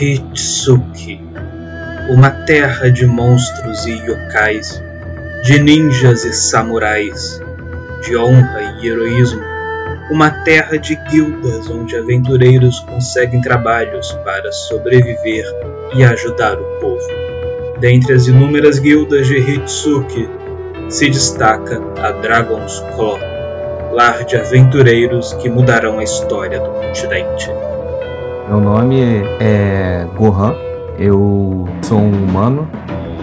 Hitsuki, uma terra de monstros e yokais, de ninjas e samurais, de honra e heroísmo, uma terra de guildas onde aventureiros conseguem trabalhos para sobreviver e ajudar o povo. Dentre as inúmeras guildas de Hitsuki, se destaca a Dragon's Claw, lar de aventureiros que mudarão a história do continente. Meu nome é Gohan, eu sou um humano,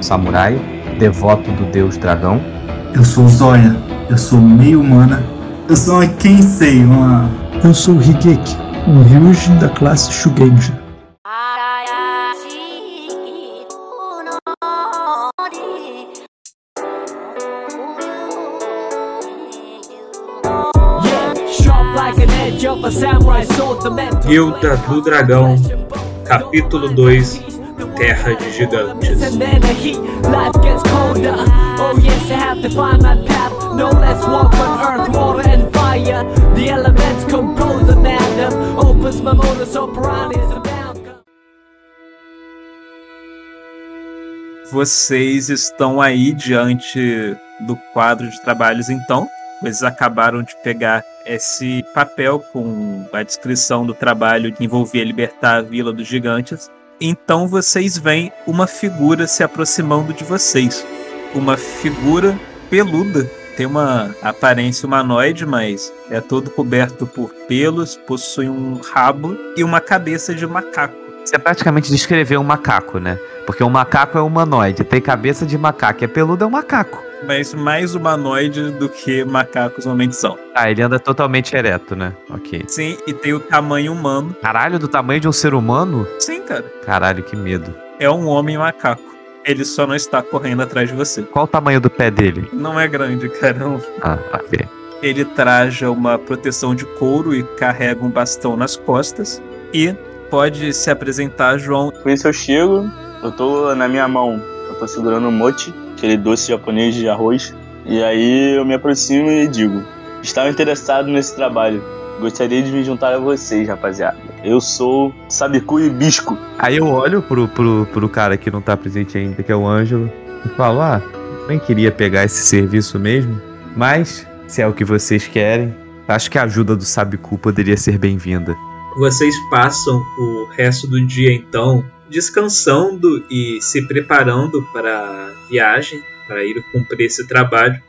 samurai, devoto do deus dragão. Eu sou Zoya, eu sou meio humana. Eu sou uma Kensei, uma. Eu sou o Higeki, um Ryujin da classe Shugenja. Guilda do Dragão, capítulo 2 Terra de Gigantes. Vocês estão aí diante do quadro de trabalhos, então. Eles acabaram de pegar esse papel com a descrição do trabalho que envolvia libertar a Vila dos Gigantes. Então vocês veem uma figura se aproximando de vocês. Uma figura peluda. Tem uma aparência humanoide, mas é todo coberto por pelos, possui um rabo e uma cabeça de macaco. Você praticamente descreveu um macaco, né? Porque um macaco é humanoide, tem cabeça de macaco, é peludo é um macaco. Mas mais humanoide do que macacos normalmente são. Ah, ele anda totalmente ereto, né? Ok. Sim, e tem o tamanho humano. Caralho, do tamanho de um ser humano? Sim, cara. Caralho, que medo. É um homem macaco. Ele só não está correndo atrás de você. Qual o tamanho do pé dele? Não é grande, cara. Ah, ok. Ele traja uma proteção de couro e carrega um bastão nas costas. E pode se apresentar, João. Com isso eu chego, eu tô na minha mão, eu tô segurando um mochi, aquele doce japonês de arroz. E aí eu me aproximo e digo: Estava interessado nesse trabalho. Gostaria de me juntar a vocês, rapaziada. Eu sou Sabiku Hibisco. Aí eu olho pro, pro, pro cara que não tá presente ainda, que é o Ângelo, e falo: Ah, nem queria pegar esse serviço mesmo, mas se é o que vocês querem, acho que a ajuda do Sabiku poderia ser bem-vinda. Vocês passam o resto do dia então descansando e se preparando para a viagem, para ir cumprir esse trabalho.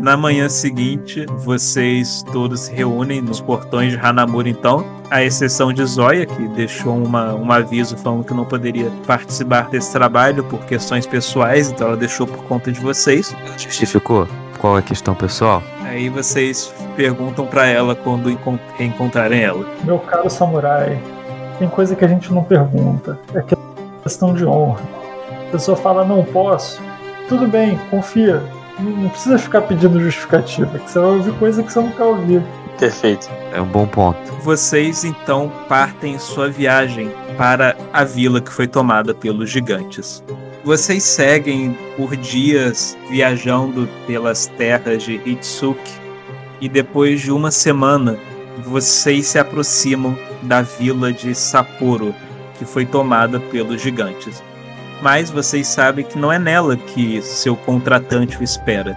Na manhã seguinte, vocês todos se reúnem nos portões de Hanamura, então, à exceção de Zoya, que deixou uma, um aviso falando que não poderia participar desse trabalho por questões pessoais, então ela deixou por conta de vocês. Justificou? Qual é a questão pessoal? Aí vocês perguntam para ela quando reencontrarem ela. Meu caro samurai, tem coisa que a gente não pergunta. É questão de honra. A pessoa fala, não posso. Tudo bem, confia. Não precisa ficar pedindo justificativa, que você vai ouvir coisa que você nunca ouviu. Perfeito. É um bom ponto. Vocês então partem sua viagem para a vila que foi tomada pelos gigantes. Vocês seguem por dias viajando pelas terras de Hitsuki e depois de uma semana vocês se aproximam da vila de Sapporo, que foi tomada pelos gigantes. Mas vocês sabem que não é nela que seu contratante o espera,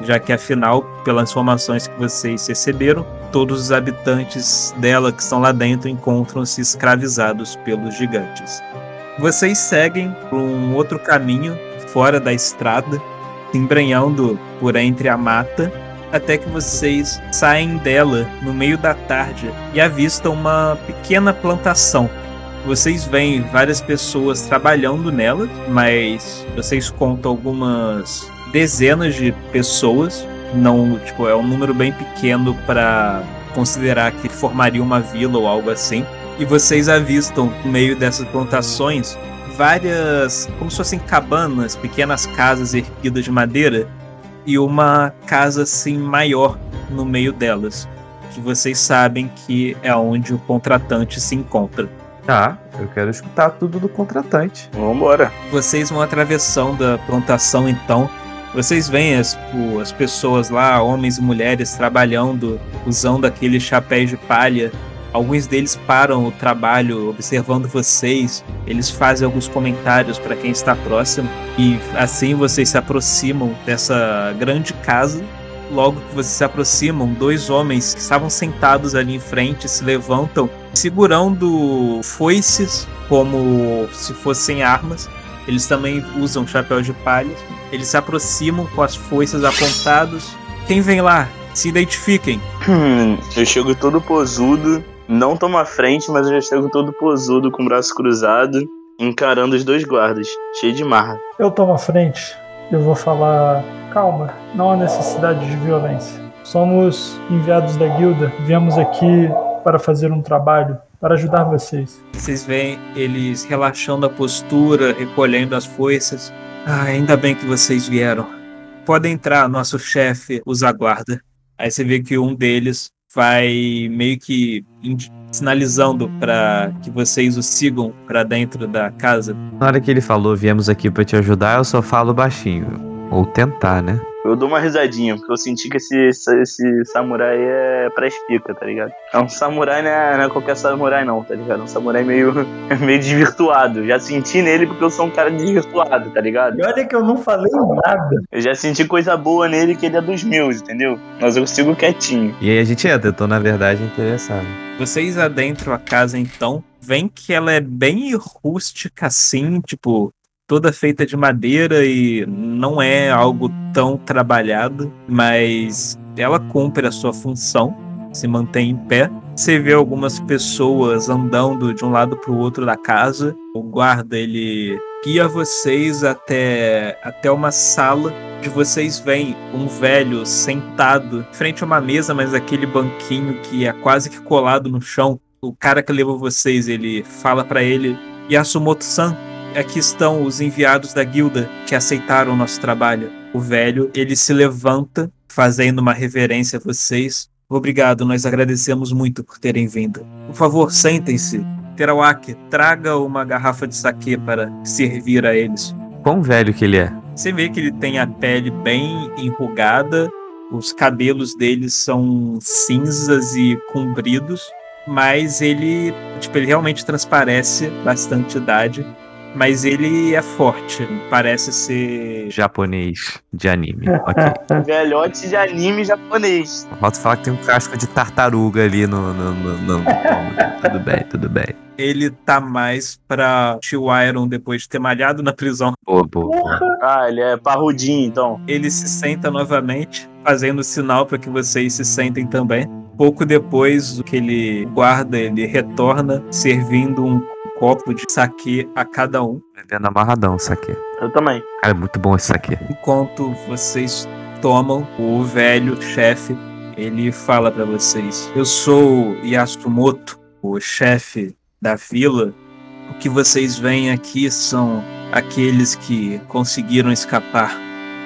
já que afinal, pelas informações que vocês receberam, todos os habitantes dela que estão lá dentro encontram-se escravizados pelos gigantes. Vocês seguem por um outro caminho fora da estrada, se embrenhando por entre a mata, até que vocês saem dela no meio da tarde e avistam uma pequena plantação. Vocês veem várias pessoas trabalhando nela, mas vocês contam algumas dezenas de pessoas. Não, tipo, é um número bem pequeno para considerar que formaria uma vila ou algo assim e vocês avistam no meio dessas plantações várias, como se fossem cabanas, pequenas casas erguidas de madeira e uma casa assim maior no meio delas, que vocês sabem que é onde o contratante se encontra. Tá, eu quero escutar tudo do contratante. Vambora. Vocês vão atravessando a plantação então Vocês veem as, as pessoas lá, homens e mulheres, trabalhando, usando aqueles chapéus de palha. Alguns deles param o trabalho observando vocês. Eles fazem alguns comentários para quem está próximo. E assim vocês se aproximam dessa grande casa. Logo que vocês se aproximam, dois homens que estavam sentados ali em frente se levantam, segurando foices como se fossem armas. Eles também usam chapéu de palha. Eles se aproximam com as foices apontados. Quem vem lá? Se identifiquem. Hum, eu chego todo posudo, não tomo a frente, mas eu já chego todo posudo, com o braço cruzado, encarando os dois guardas, cheio de marra. Eu tomo a frente. Eu vou falar. Calma, não há necessidade de violência. Somos enviados da guilda. Viemos aqui para fazer um trabalho, para ajudar vocês. Vocês veem eles relaxando a postura, recolhendo as foices. Ah, ainda bem que vocês vieram. Podem entrar, nosso chefe os aguarda. Aí você vê que um deles vai meio que sinalizando para que vocês o sigam para dentro da casa. Na hora que ele falou, viemos aqui pra te ajudar, eu só falo baixinho. Ou tentar, né? Eu dou uma risadinha, porque eu senti que esse, esse, esse samurai é pra espica, tá ligado? É um samurai, não é, não é qualquer samurai não, tá ligado? É um samurai meio, meio desvirtuado. Já senti nele porque eu sou um cara desvirtuado, tá ligado? E olha que eu não falei nada. Eu já senti coisa boa nele que ele é dos meus, entendeu? Mas eu sigo quietinho. E aí a gente entra, eu tô na verdade interessado. Vocês adentram a casa então, veem que ela é bem rústica assim, tipo, toda feita de madeira e não é algo tão trabalhado, mas ela cumpre a sua função, se mantém em pé. Você vê algumas pessoas andando de um lado para o outro da casa. O guarda ele guia vocês até até uma sala onde vocês veem um velho sentado frente a uma mesa, mas aquele banquinho que é quase que colado no chão. O cara que levou vocês, ele fala para ele: Yasumoto-san, aqui estão os enviados da guilda que aceitaram o nosso trabalho. O velho, ele se levanta, fazendo uma reverência a vocês. Obrigado, nós agradecemos muito por terem vindo. Por favor, sentem-se. Terawaki, traga uma garrafa de saquê para servir a eles. Quão velho que ele é? Você vê que ele tem a pele bem enrugada, os cabelos dele são cinzas e compridos, mas ele, tipo, ele realmente transparece bastante idade, mas ele é forte, parece ser Japonês de anime. ok. Velhote de anime japonês. Falta falar que tem um casco de tartaruga ali no. no, no- no- tudo bem, tudo bem. ele tá mais pra Tio Iron depois de ter malhado na prisão. Boa, boa. Ah, ele é parrudinho, então. Ele se senta novamente, fazendo sinal para que vocês se sentem também. Pouco depois, o que ele guarda, ele retorna, servindo um copo de saquê a cada um. Bebendo amarradão isso aqui. Eu também. Cara, é muito bom isso aqui. Enquanto vocês tomam, o velho chefe, ele fala para vocês: Eu sou Yasumoto, o chefe da vila. O que vocês veem aqui são aqueles que conseguiram escapar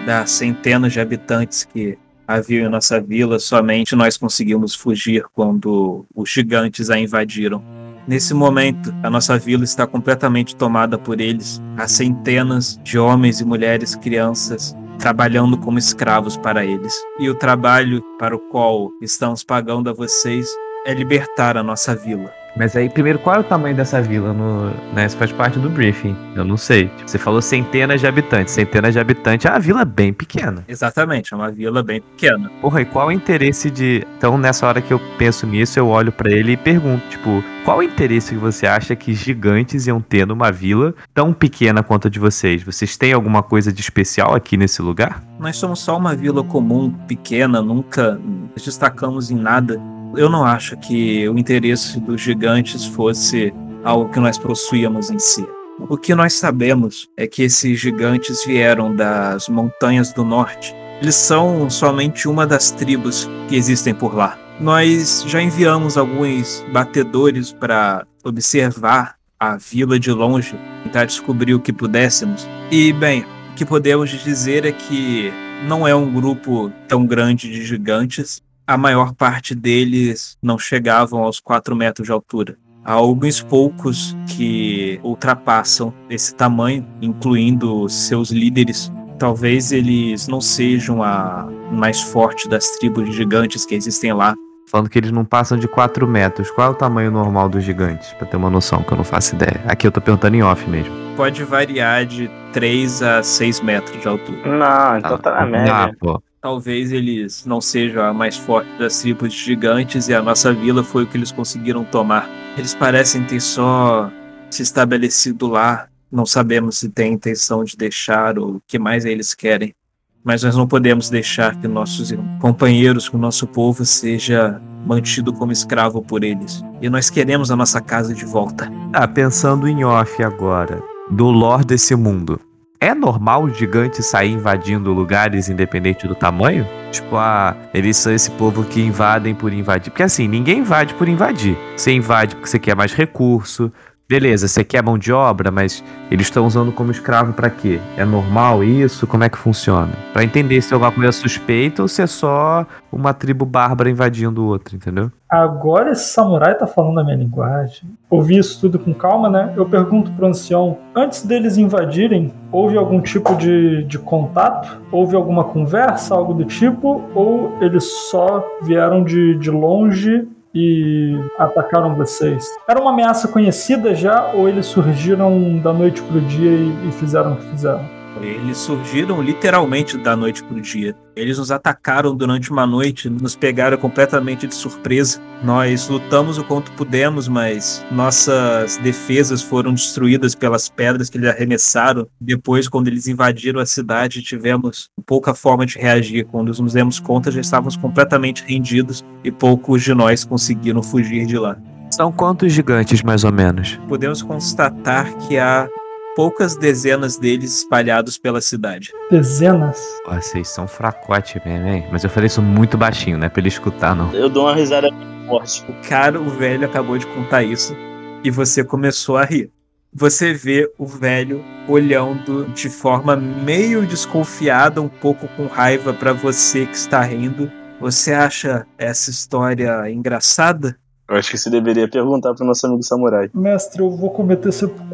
das centenas de habitantes que haviam em nossa vila. Somente nós conseguimos fugir quando os gigantes a invadiram. Nesse momento, a nossa vila está completamente tomada por eles. Há centenas de homens e mulheres, crianças, trabalhando como escravos para eles. E o trabalho para o qual estamos pagando a vocês é libertar a nossa vila. Mas aí, primeiro, qual é o tamanho dessa vila? No, né, isso faz parte do briefing. Eu não sei. Tipo, você falou centenas de habitantes. Centenas de habitantes. Ah, a vila é bem pequena. Exatamente, é uma vila bem pequena. Porra, e qual é o interesse de. Então, nessa hora que eu penso nisso, eu olho pra ele e pergunto, tipo, qual é o interesse que você acha que gigantes iam ter numa vila tão pequena quanto a de vocês? Vocês têm alguma coisa de especial aqui nesse lugar? Nós somos só uma vila comum, pequena, nunca nos destacamos em nada. Eu não acho que o interesse dos gigantes fosse algo que nós possuíamos em si. O que nós sabemos é que esses gigantes vieram das montanhas do norte. Eles são somente uma das tribos que existem por lá. Nós já enviamos alguns batedores para observar a vila de longe, tentar descobrir o que pudéssemos. E, bem, o que podemos dizer é que não é um grupo tão grande de gigantes. A maior parte deles não chegavam aos 4 metros de altura. Há alguns poucos que ultrapassam esse tamanho, incluindo seus líderes. Talvez eles não sejam a mais forte das tribos gigantes que existem lá. Falando que eles não passam de 4 metros. Qual é o tamanho normal dos gigantes? Pra ter uma noção, que eu não faço ideia. Aqui eu tô perguntando em off mesmo. Pode variar de 3 a 6 metros de altura. Não, então tá na média. Ah, pô. Talvez eles não sejam a mais forte das tribos gigantes e a nossa vila foi o que eles conseguiram tomar. Eles parecem ter só se estabelecido lá. Não sabemos se tem intenção de deixar ou o que mais eles querem. Mas nós não podemos deixar que nossos companheiros, que o nosso povo seja mantido como escravo por eles. E nós queremos a nossa casa de volta. Ah, pensando em off agora, do lore desse mundo. É normal os gigantes sair invadindo lugares independente do tamanho? Tipo, ah, eles são esse povo que invadem por invadir. Porque assim, ninguém invade por invadir. Você invade porque você quer mais recurso. Beleza, você quer mão de obra, mas eles estão usando como escravo pra quê? É normal isso? Como é que funciona? Pra entender se é alguma coisa suspeita ou se é só uma tribo bárbara invadindo o outro, entendeu? Agora esse samurai tá falando a minha linguagem. Ouvi isso tudo com calma, né? Eu pergunto pro ancião, antes deles invadirem, houve algum tipo de, de contato? Houve alguma conversa, algo do tipo? Ou eles só vieram de, de longe e atacaram vocês? Era uma ameaça conhecida já ou eles surgiram da noite pro dia e, e fizeram o que fizeram? Eles surgiram literalmente da noite pro dia. Eles nos atacaram durante uma noite, nos pegaram completamente de surpresa. Nós lutamos o quanto pudemos, mas nossas defesas foram destruídas pelas pedras que eles arremessaram. Depois, quando eles invadiram a cidade, tivemos pouca forma de reagir. Quando nos demos conta, já estávamos completamente rendidos e poucos de nós conseguiram fugir de lá. São quantos gigantes, mais ou menos? Podemos constatar que há poucas dezenas deles espalhados pela cidade. Dezenas? Pô, vocês são fracote mesmo, hein? Mas eu falei isso muito baixinho, não é pra ele escutar, não. Eu dou uma risada forte. O cara, o velho, acabou de contar isso e você começou a rir. Você vê o velho olhando de forma meio desconfiada, um pouco com raiva para você que está rindo. Você acha essa história engraçada? Eu acho que você deveria perguntar pro nosso amigo samurai. Mestre, eu vou cometer sepulcro.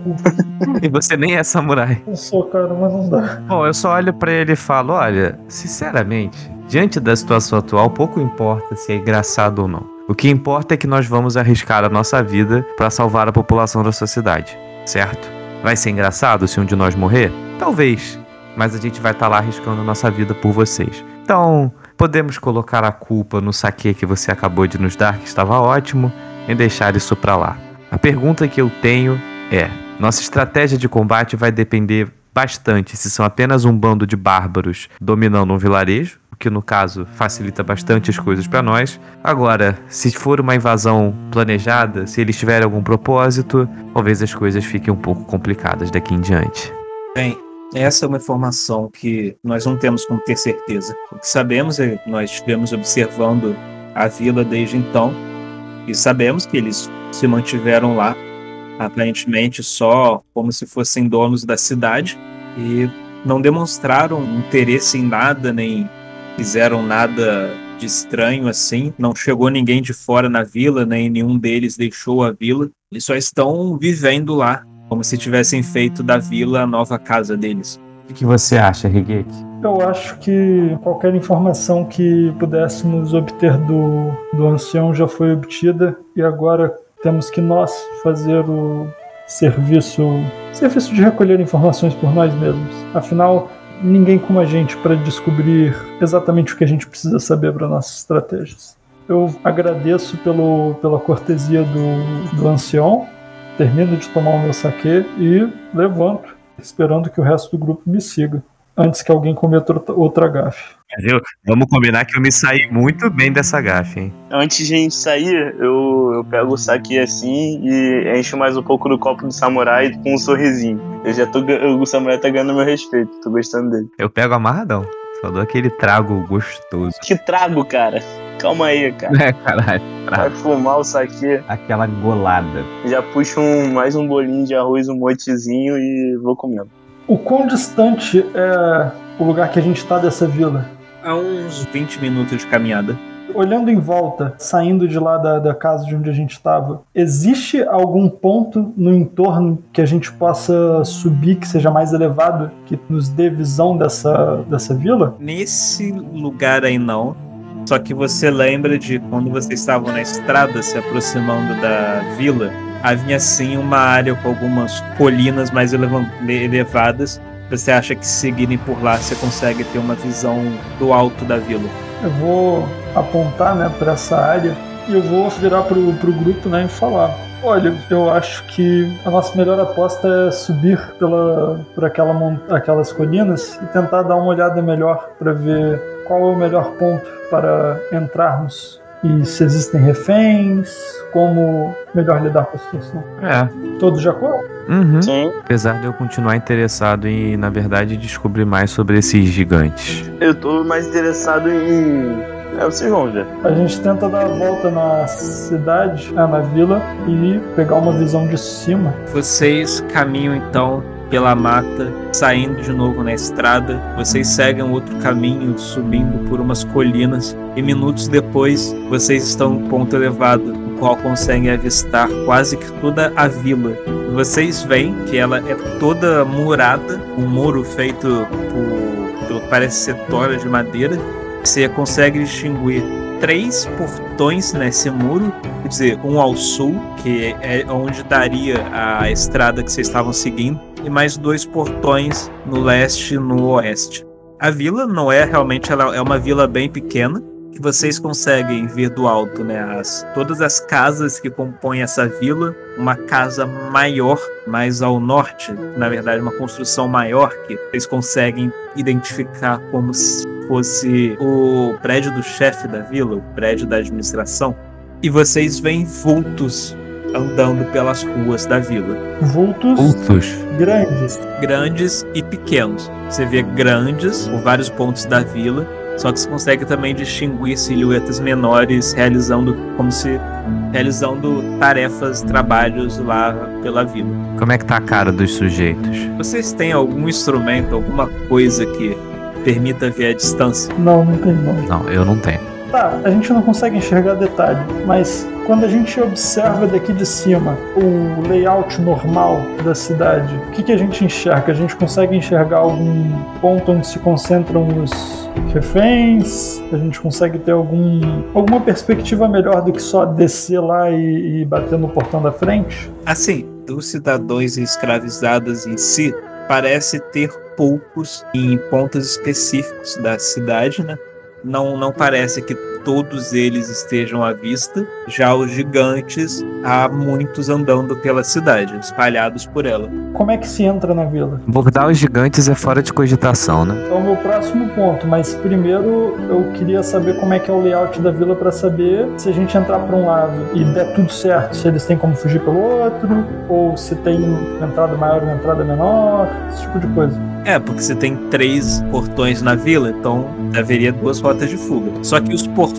E você nem é samurai. Não sou, cara, mas não dá. Bom, eu só olho pra ele e falo: olha, sinceramente, diante da situação atual, pouco importa se é engraçado ou não. O que importa é que nós vamos arriscar a nossa vida pra salvar a população da sua cidade, certo? Vai ser engraçado se um de nós morrer? Talvez. Mas a gente vai estar lá arriscando a nossa vida por vocês. Então, podemos colocar a culpa no saque que você acabou de nos dar, que estava ótimo, e deixar isso pra lá. A pergunta que eu tenho é: nossa estratégia de combate vai depender bastante se são apenas um bando de bárbaros dominando um vilarejo, o que no caso facilita bastante as coisas para nós. Agora, se for uma invasão planejada, se eles tiverem algum propósito, talvez as coisas fiquem um pouco complicadas daqui em diante. Bem, essa é uma informação que nós não temos como ter certeza. O que sabemos é que nós estivemos observando a vila desde então e sabemos que eles se mantiveram lá, aparentemente só como se fossem donos da cidade e não demonstraram interesse em nada, nem fizeram nada de estranho assim. Não chegou ninguém de fora na vila, nem nenhum deles deixou a vila. Eles só estão vivendo lá, como se tivessem feito da vila a nova casa deles. O que você acha, Rigeki? Eu acho que qualquer informação que pudéssemos obter do, do ancião já foi obtida e agora temos que nós fazer o serviço, serviço de recolher informações por nós mesmos. Afinal, ninguém como a gente para descobrir exatamente o que a gente precisa saber para nossas estratégias. Eu agradeço pelo, pela cortesia do, do ancião, termino de tomar o meu saque e levanto, esperando que o resto do grupo me siga, antes que alguém cometa outra- gafe. Viu? Vamos combinar que eu me saí muito bem dessa gafe, hein? Antes de a gente sair, eu, eu pego o saque assim e encho mais um pouco do copo do samurai com um sorrisinho. Eu já tô. O samurai tá ganhando meu respeito, tô gostando dele. Eu pego amarradão. Só dou aquele trago gostoso. Que trago, cara. Calma aí, cara. É, caralho. Vai fumar o saque. Aquela golada. Já puxo um, mais um bolinho de arroz, um motezinho e vou comendo. O quão distante é o lugar que a gente está dessa vila? Há uns 20 minutos de caminhada. olhando em volta, saindo de lá da, da casa de onde a gente estava, existe algum ponto no entorno que a gente possa subir que seja mais elevado, que nos dê visão dessa, dessa vila? Nesse lugar aí não. Só que você lembra de quando vocês estavam na estrada se aproximando da vila, havia sim uma área com algumas colinas mais eleva- elevadas. Você acha que seguirem por lá você consegue ter uma visão do alto da vila? Eu vou apontar né, para essa área e eu vou virar pro, pro grupo né, e falar. Olha, eu acho que a nossa melhor aposta é subir pela, por aquela, aquelas colinas e tentar dar uma olhada melhor para ver qual é o melhor ponto para entrarmos e se existem reféns, como melhor lidar com a situação. É. Todos de acordo? Uhum. Sim. Apesar de eu continuar interessado em, na verdade, descobrir mais sobre esses gigantes. Eu tô mais interessado em. É, vocês vão ver. A gente tenta dar a volta na cidade, é, na vila, e pegar uma visão de cima. Vocês caminham então pela mata, saindo de novo na estrada. Vocês seguem outro caminho, subindo por umas colinas, e minutos depois vocês estão um ponto elevado, no qual conseguem avistar quase que toda a vila. Vocês veem que ela é toda murada, um muro feito por, parece ser tora de madeira. Você consegue distinguir três portões nesse muro, quer dizer, um ao sul, que é onde daria a estrada que vocês estavam seguindo, e mais dois portões no leste e no oeste. A vila não é realmente, ela é uma vila bem pequena, que vocês conseguem ver do alto, né? As, todas as casas que compõem essa vila, uma casa maior, mais ao norte, na verdade, uma construção maior que vocês conseguem identificar como fosse o prédio do chefe da vila, o prédio da administração. E vocês veem vultos andando pelas ruas da vila, Vultos Vultos. grandes. grandes e pequenos. Você vê grandes por vários pontos da vila, só que você consegue também distinguir silhuetas menores realizando como se realizando tarefas, trabalhos lá pela vila. Como é que tá a cara dos sujeitos? Vocês têm algum instrumento, alguma coisa que permita ver a distância? Não, não tem não. Não, eu não tenho. Tá, a gente não consegue enxergar detalhe, mas quando a gente observa daqui de cima o layout normal da cidade, o que, que a gente enxerga? A gente consegue enxergar algum ponto onde se concentram os reféns? A gente consegue ter algum, alguma perspectiva melhor do que só descer lá e, e bater no portão da frente? Assim, dos cidadãos escravizados em si, parece ter poucos em pontos específicos da cidade, né? Não, não parece que todos eles estejam à vista. Já os gigantes, há muitos andando pela cidade, espalhados por ela. Como é que se entra na vila? Abordar os gigantes é fora de cogitação, né? É o meu próximo ponto, mas primeiro eu queria saber como é que é o layout da vila para saber se a gente entrar por um lado e der tudo certo, se eles têm como fugir pelo outro, ou se tem uma entrada maior e uma entrada menor, esse tipo de coisa. É, porque você tem três portões na vila, então haveria duas rotas de fuga. Só que os portões,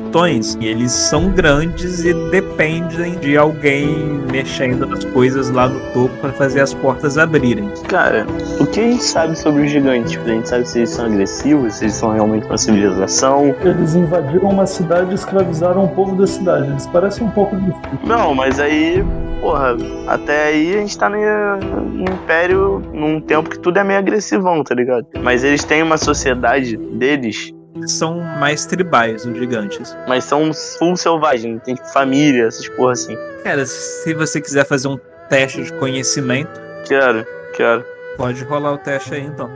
eles são grandes e dependem de alguém mexendo nas coisas lá no topo para fazer as portas abrirem. Cara, o que a gente sabe sobre os gigantes? Tipo, a gente sabe se eles são agressivos, se eles são realmente uma civilização. Eles invadiram uma cidade e escravizaram o povo da cidade. Eles parecem um pouco de Não, mas aí, porra, até aí a gente tá no, no Império num tempo que tudo é meio agressivão, tá ligado? Mas eles têm uma sociedade deles, Eles são mais tribais, os gigantes. mas são full selvagem, tem tipo, família, essas porra assim. Cara, se você quiser fazer um teste de conhecimento, Quero, quero. pode rolar o teste aí então.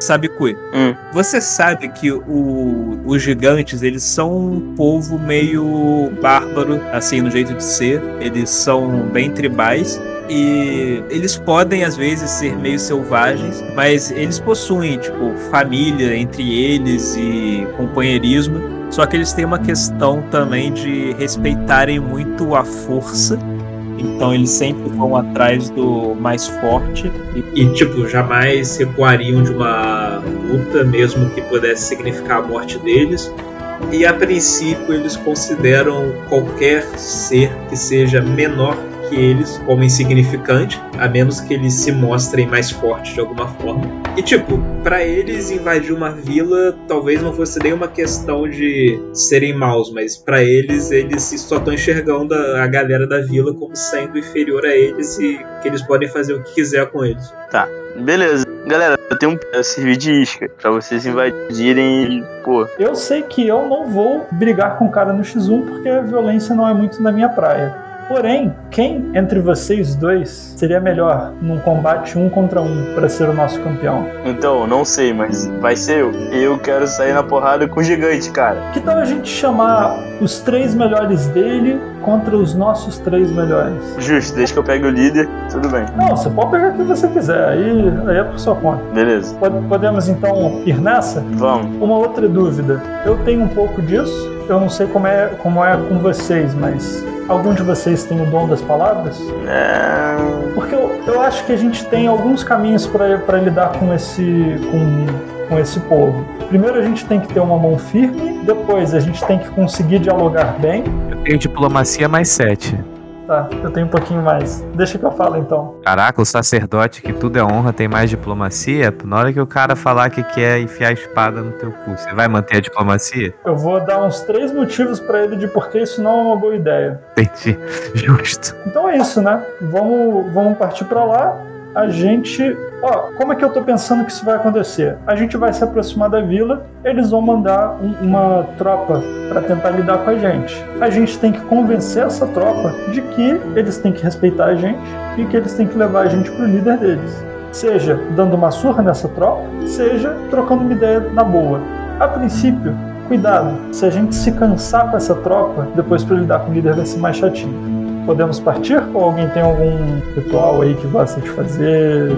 Sabe Cui? Hum. Você sabe que o- os gigantes, eles são um povo meio bárbaro, assim, no jeito de ser. Eles são bem tribais. E eles podem, às vezes, ser meio selvagens, mas eles possuem, tipo, família entre eles e companheirismo. Só que eles têm uma questão também de respeitarem muito a força. Então eles sempre vão atrás do mais forte. E E, tipo, jamais recuariam de uma luta, mesmo que pudesse significar a morte deles. E a princípio eles consideram qualquer ser que seja menor que eles como insignificante, a menos que eles se mostrem mais fortes de alguma forma. E tipo, para eles invadir uma vila talvez não fosse nem uma questão de serem maus, mas para eles eles só estão enxergando a, galera da vila como sendo inferior a eles e que eles podem fazer o que quiser com eles. Tá, beleza. Galera, eu tenho um servir de isca pra vocês invadirem e, pô, Eu sei que eu não vou brigar com o cara no X1 porque a violência não é muito na minha praia. Porém, quem entre vocês dois seria melhor num combate um contra um para ser o nosso campeão? então, não sei, mas vai ser eu. Eu quero sair na porrada com o gigante, cara. Que tal a gente chamar os três melhores dele contra os nossos três melhores? Justo, desde que eu pegue o líder, tudo bem. Não, você pode pegar quem você quiser, aí, aí é por sua conta. Beleza, Pod- Podemos então ir nessa? vamos. Uma outra dúvida. Eu tenho um pouco disso. Eu não sei como é, como é com vocês, mas algum de vocês tem o dom das palavras? É... Porque eu, eu acho que a gente tem alguns caminhos para lidar com esse, com, com esse povo. Primeiro a gente tem que ter uma mão firme, depois a gente tem que conseguir dialogar bem. Eu tenho diplomacia mais 7. Tá, eu tenho um pouquinho mais. Deixa que eu falo então. Caraca, o sacerdote que tudo é honra tem mais diplomacia? Na hora que o cara falar que quer enfiar a espada no teu cu, você vai manter a diplomacia? Eu vou dar uns três motivos para ele de por que isso não é uma boa ideia. Entendi. Justo. Então é isso, né? Vamos, vamos partir para lá. A gente. Ó, como é que eu tô pensando que isso vai acontecer? A gente vai se aproximar da vila, eles vão mandar um- uma tropa para tentar lidar com a gente. A gente tem que convencer essa tropa de que eles têm que respeitar a gente e que eles têm que levar a gente pro líder deles. Seja dando uma surra nessa tropa, seja trocando uma ideia na boa. A princípio, cuidado, se a gente se cansar com essa tropa, depois para lidar com o líder vai ser mais chatinho. Podemos partir? Ou alguém tem algum ritual aí que gosta de fazer?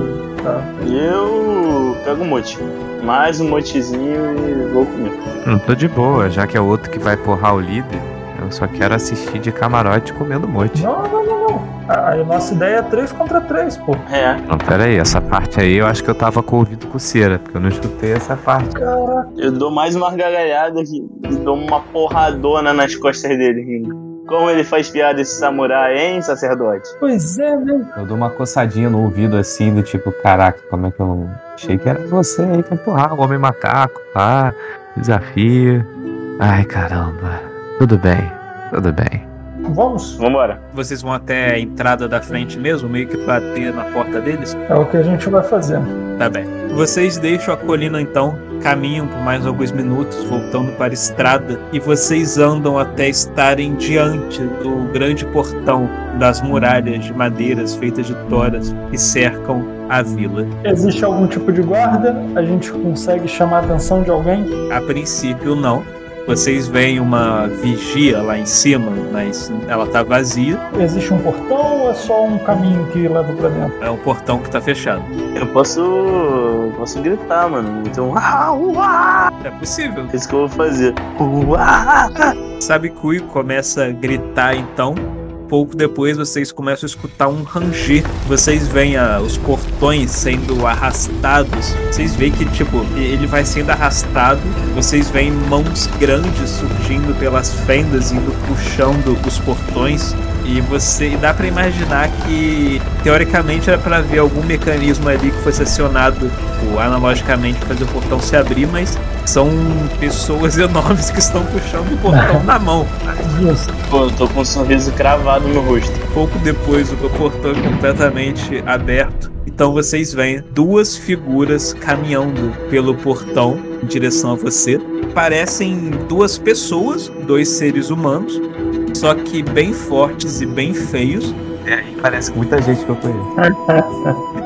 Tá. Eu pego um mote. Mais um motezinho e vou comigo. Não tô de boa, já que é outro que vai porrar o líder. Eu só quero assistir de camarote comendo mote. Não, não, não, não. A, a nossa ideia é 3 contra 3, pô. É, Não, pera aí, essa parte aí eu acho que eu tava com o ouvido coceira, porque eu não escutei essa parte. Caraca. eu dou mais uma gargalhada aqui e dou uma porradona nas costas dele rindo. Como ele faz piada esse samurai, hein, sacerdote? Pois é, né? Eu dou uma coçadinha no ouvido assim, do tipo, caraca, como é que eu não. Achei que era você aí pra empurrar o homem macaco, pá, desafio. Ai caramba. Tudo bem, tudo bem. Vamos? Vambora. Vocês vão até a entrada da frente mesmo, meio que bater na porta deles? É o que a gente vai fazer. Tá bem. Vocês deixam a colina então, caminham por mais alguns minutos, voltando para a estrada, e vocês andam até estarem diante do grande portão das muralhas de madeiras feitas de toras que cercam a vila. Existe algum tipo de guarda? A gente consegue chamar a atenção de alguém? A princípio, não. Vocês veem uma vigia lá em cima, mas ela tá vazia. Existe um portão ou é só um caminho que leva pra dentro? É um portão que tá fechado. Eu posso. posso gritar, mano. Então. Ah, uá! É possível. É isso que eu vou fazer. Uá! Sabe Kui começa a gritar então. Pouco depois vocês começam a escutar um ranger. Vocês veem ah, os portões sendo arrastados. Vocês veem que, tipo, ele vai sendo arrastado. Vocês veem mãos grandes surgindo pelas fendas, indo puxando os portões. E você e dá pra imaginar que teoricamente era pra ver algum mecanismo ali que fosse acionado tipo, analogicamente pra fazer o portão se abrir, mas são pessoas enormes que estão puxando o portão na mão. Pô, eu tô com um sorriso cravado no rosto. Pouco depois, o portão é completamente aberto. Então vocês veem duas figuras caminhando pelo portão em direção a você. Parecem duas pessoas, dois seres humanos, só que bem fortes e bem feios. É, aí parece que muita gente que eu conheço.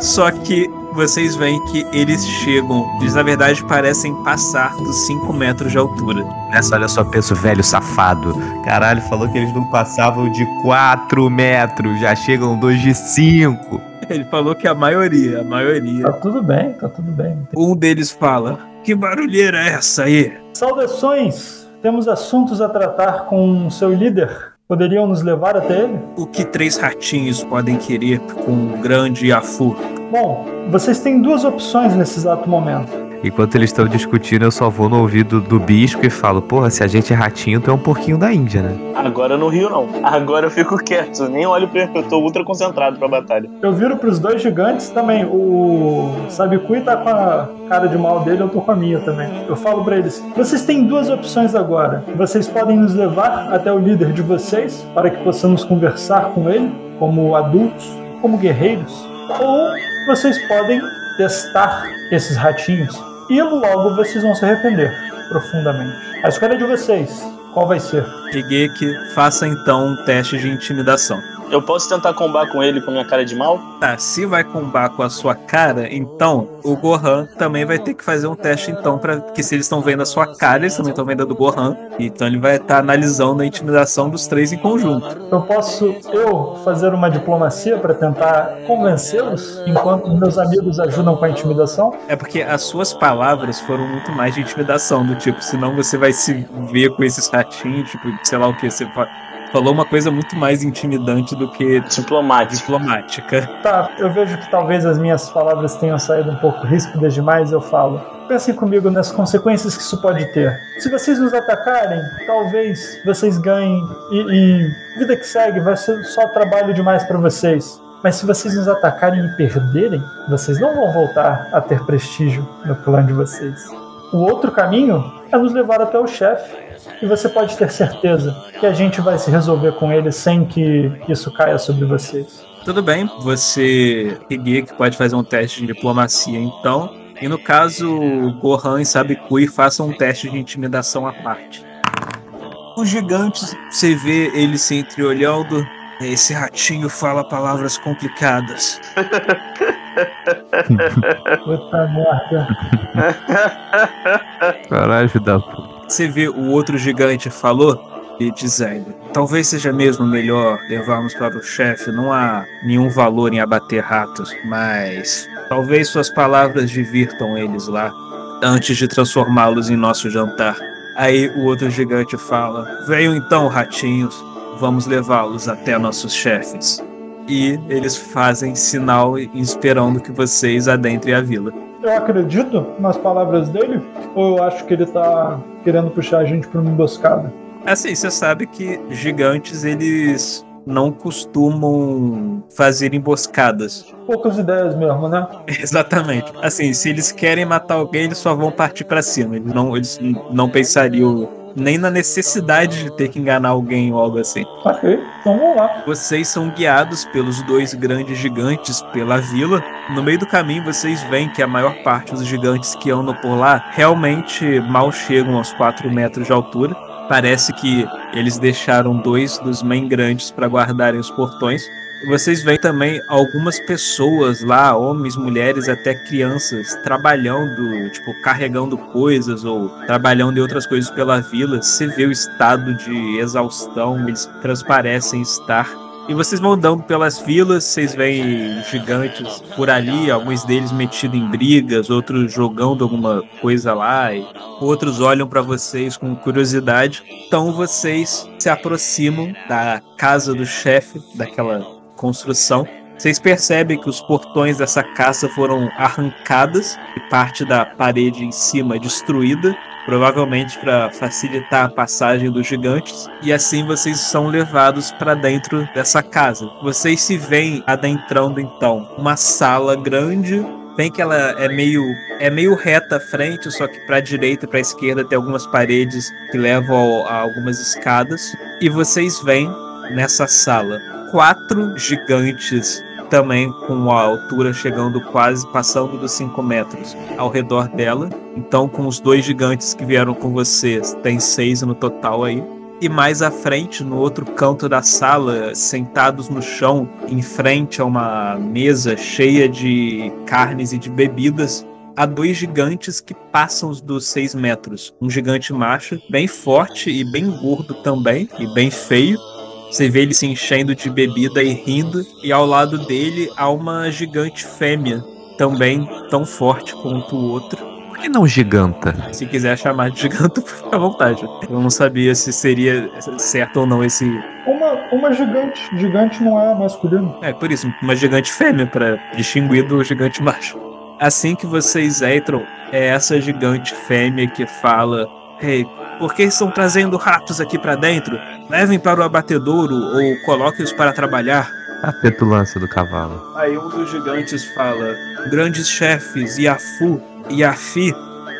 Só que vocês veem que eles chegam, eles na verdade parecem passar dos 5 metros de altura. Nessa, olha só, penso, velho safado. Caralho, falou que eles não passavam de 4 metros, já chegam dois de 5. Ele falou que a maioria, a maioria. Tá tudo bem, tá tudo bem. Um deles fala: Que barulheira é essa aí? Saudações! Temos assuntos a tratar com seu líder. Poderiam nos levar até ele? O que três ratinhos podem querer com um grande Yafu? Bom, vocês têm duas opções nesse exato momento. Enquanto eles estão discutindo, eu só vou no ouvido do bispo e falo: Porra, se a gente é ratinho, tu é um porquinho da Índia, né? Agora eu não rio, não. Agora eu fico quieto, nem olho pra ele, eu tô ultra concentrado pra batalha. Eu viro pros dois gigantes também. O Sabicui tá com a cara de mal dele, eu tô com a minha também. Eu falo pra eles: vocês têm duas opções agora. Vocês podem nos levar até o líder de vocês para que possamos conversar com ele, como adultos, como guerreiros, ou vocês podem testar esses ratinhos e logo vocês vão se arrepender profundamente. A escolha é de vocês. Qual vai ser? Higeki, faça então um teste de intimidação. Eu posso tentar combar com ele com minha cara de mal? Tá, se vai combar com a sua cara, então o Gohan também vai ter que fazer um teste então para que se eles estão vendo a sua cara, eles também estão vendo a do Gohan. Então ele vai estar tá analisando a intimidação dos três em conjunto. Eu posso eu fazer uma diplomacia para tentar convencê-los enquanto meus amigos ajudam com a intimidação? É porque as suas palavras foram muito mais de intimidação, do tipo, senão você vai se ver com esses ratinhos, tipo, sei lá o que você falou uma coisa muito mais intimidante do que diplomática. diplomática. Tá, eu vejo que talvez as minhas palavras tenham saído um pouco ríspidas demais, eu falo. Pensem comigo nas consequências que isso pode ter. Se vocês nos atacarem, talvez vocês ganhem e, e vida que segue vai ser só trabalho demais para vocês. Mas se vocês nos atacarem e perderem, vocês não vão voltar a ter prestígio no clã de vocês. O outro caminho é nos levar até o chefe e você pode ter certeza que a gente vai se resolver com ele sem que isso caia sobre vocês. Tudo bem, você, que pode fazer um teste de diplomacia então. E no caso, Gohan e Sabikui façam um teste de intimidação à parte. Os gigantes, você vê eles se entreolhando. Esse ratinho fala palavras complicadas. Puta merda. Caralho, da puta. Você vê o outro gigante falou e dizendo: Talvez seja mesmo melhor levarmos para o chefe. Não há nenhum valor em abater ratos, mas talvez suas palavras divirtam eles lá antes de transformá-los em nosso jantar. Aí o outro gigante fala: Venham então, ratinhos, vamos levá-los até nossos chefes. E eles fazem sinal esperando que vocês adentrem a vila eu acredito nas palavras dele ou eu acho que ele tá querendo puxar a gente para uma emboscada? Assim, você sabe que gigantes eles não costumam fazer emboscadas. Poucas ideias mesmo, né? Exatamente. Assim, se eles querem matar alguém, eles só vão partir para cima. Eles não, eles não pensariam nem na necessidade de ter que enganar alguém ou algo assim. Ok, então vamos lá. Vocês são guiados pelos dois grandes gigantes pela vila. No meio do caminho, vocês veem que a maior parte dos gigantes que andam por lá realmente mal chegam aos 4 metros de altura. Parece que eles deixaram dois dos main grandes para guardarem os portões. Vocês veem também algumas pessoas lá, homens, mulheres, até crianças, trabalhando, tipo, carregando coisas ou trabalhando em outras coisas pela vila. Você vê o estado de exaustão, eles transparecem estar. E vocês vão andando pelas vilas, vocês veem gigantes por ali, alguns deles metidos em brigas, outros jogando alguma coisa lá, e outros olham para vocês com curiosidade. Então vocês se aproximam da casa do chefe, daquela construção. Vocês percebem que os portões dessa casa foram arrancadas e parte da parede em cima destruída, provavelmente para facilitar a passagem dos gigantes, e assim vocês são levados para dentro dessa casa. Vocês se veem adentrando então uma sala grande Bem que ela é meio é meio reta à frente, só que para direita e para esquerda tem algumas paredes que levam a algumas escadas. E vocês veem nessa sala quatro gigantes também com a altura chegando quase passando dos 5 metros ao redor dela. Então, com os dois gigantes que vieram com vocês, tem seis no total aí. E mais à frente, no outro canto da sala, sentados no chão, em frente a uma mesa cheia de carnes e de bebidas, há dois gigantes que passam dos 6 metros. Um gigante macho, bem forte e bem gordo também, e bem feio, você vê ele se enchendo de bebida e rindo, e ao lado dele há uma gigante fêmea, também tão forte quanto o outro. Por que não giganta? Se quiser chamar de giganta, fica à vontade. Eu não sabia se seria certo ou não esse. Uma, uma gigante. Gigante não é masculino. É, por isso, uma gigante fêmea, para distinguir do gigante macho. Assim que vocês entram, é essa gigante fêmea que fala: Ei, por que estão trazendo ratos aqui para dentro? Levem para o abatedouro ou coloquem-os para trabalhar. A petulância do cavalo. Aí um dos gigantes fala: Grandes chefes, Yafu e Yafi,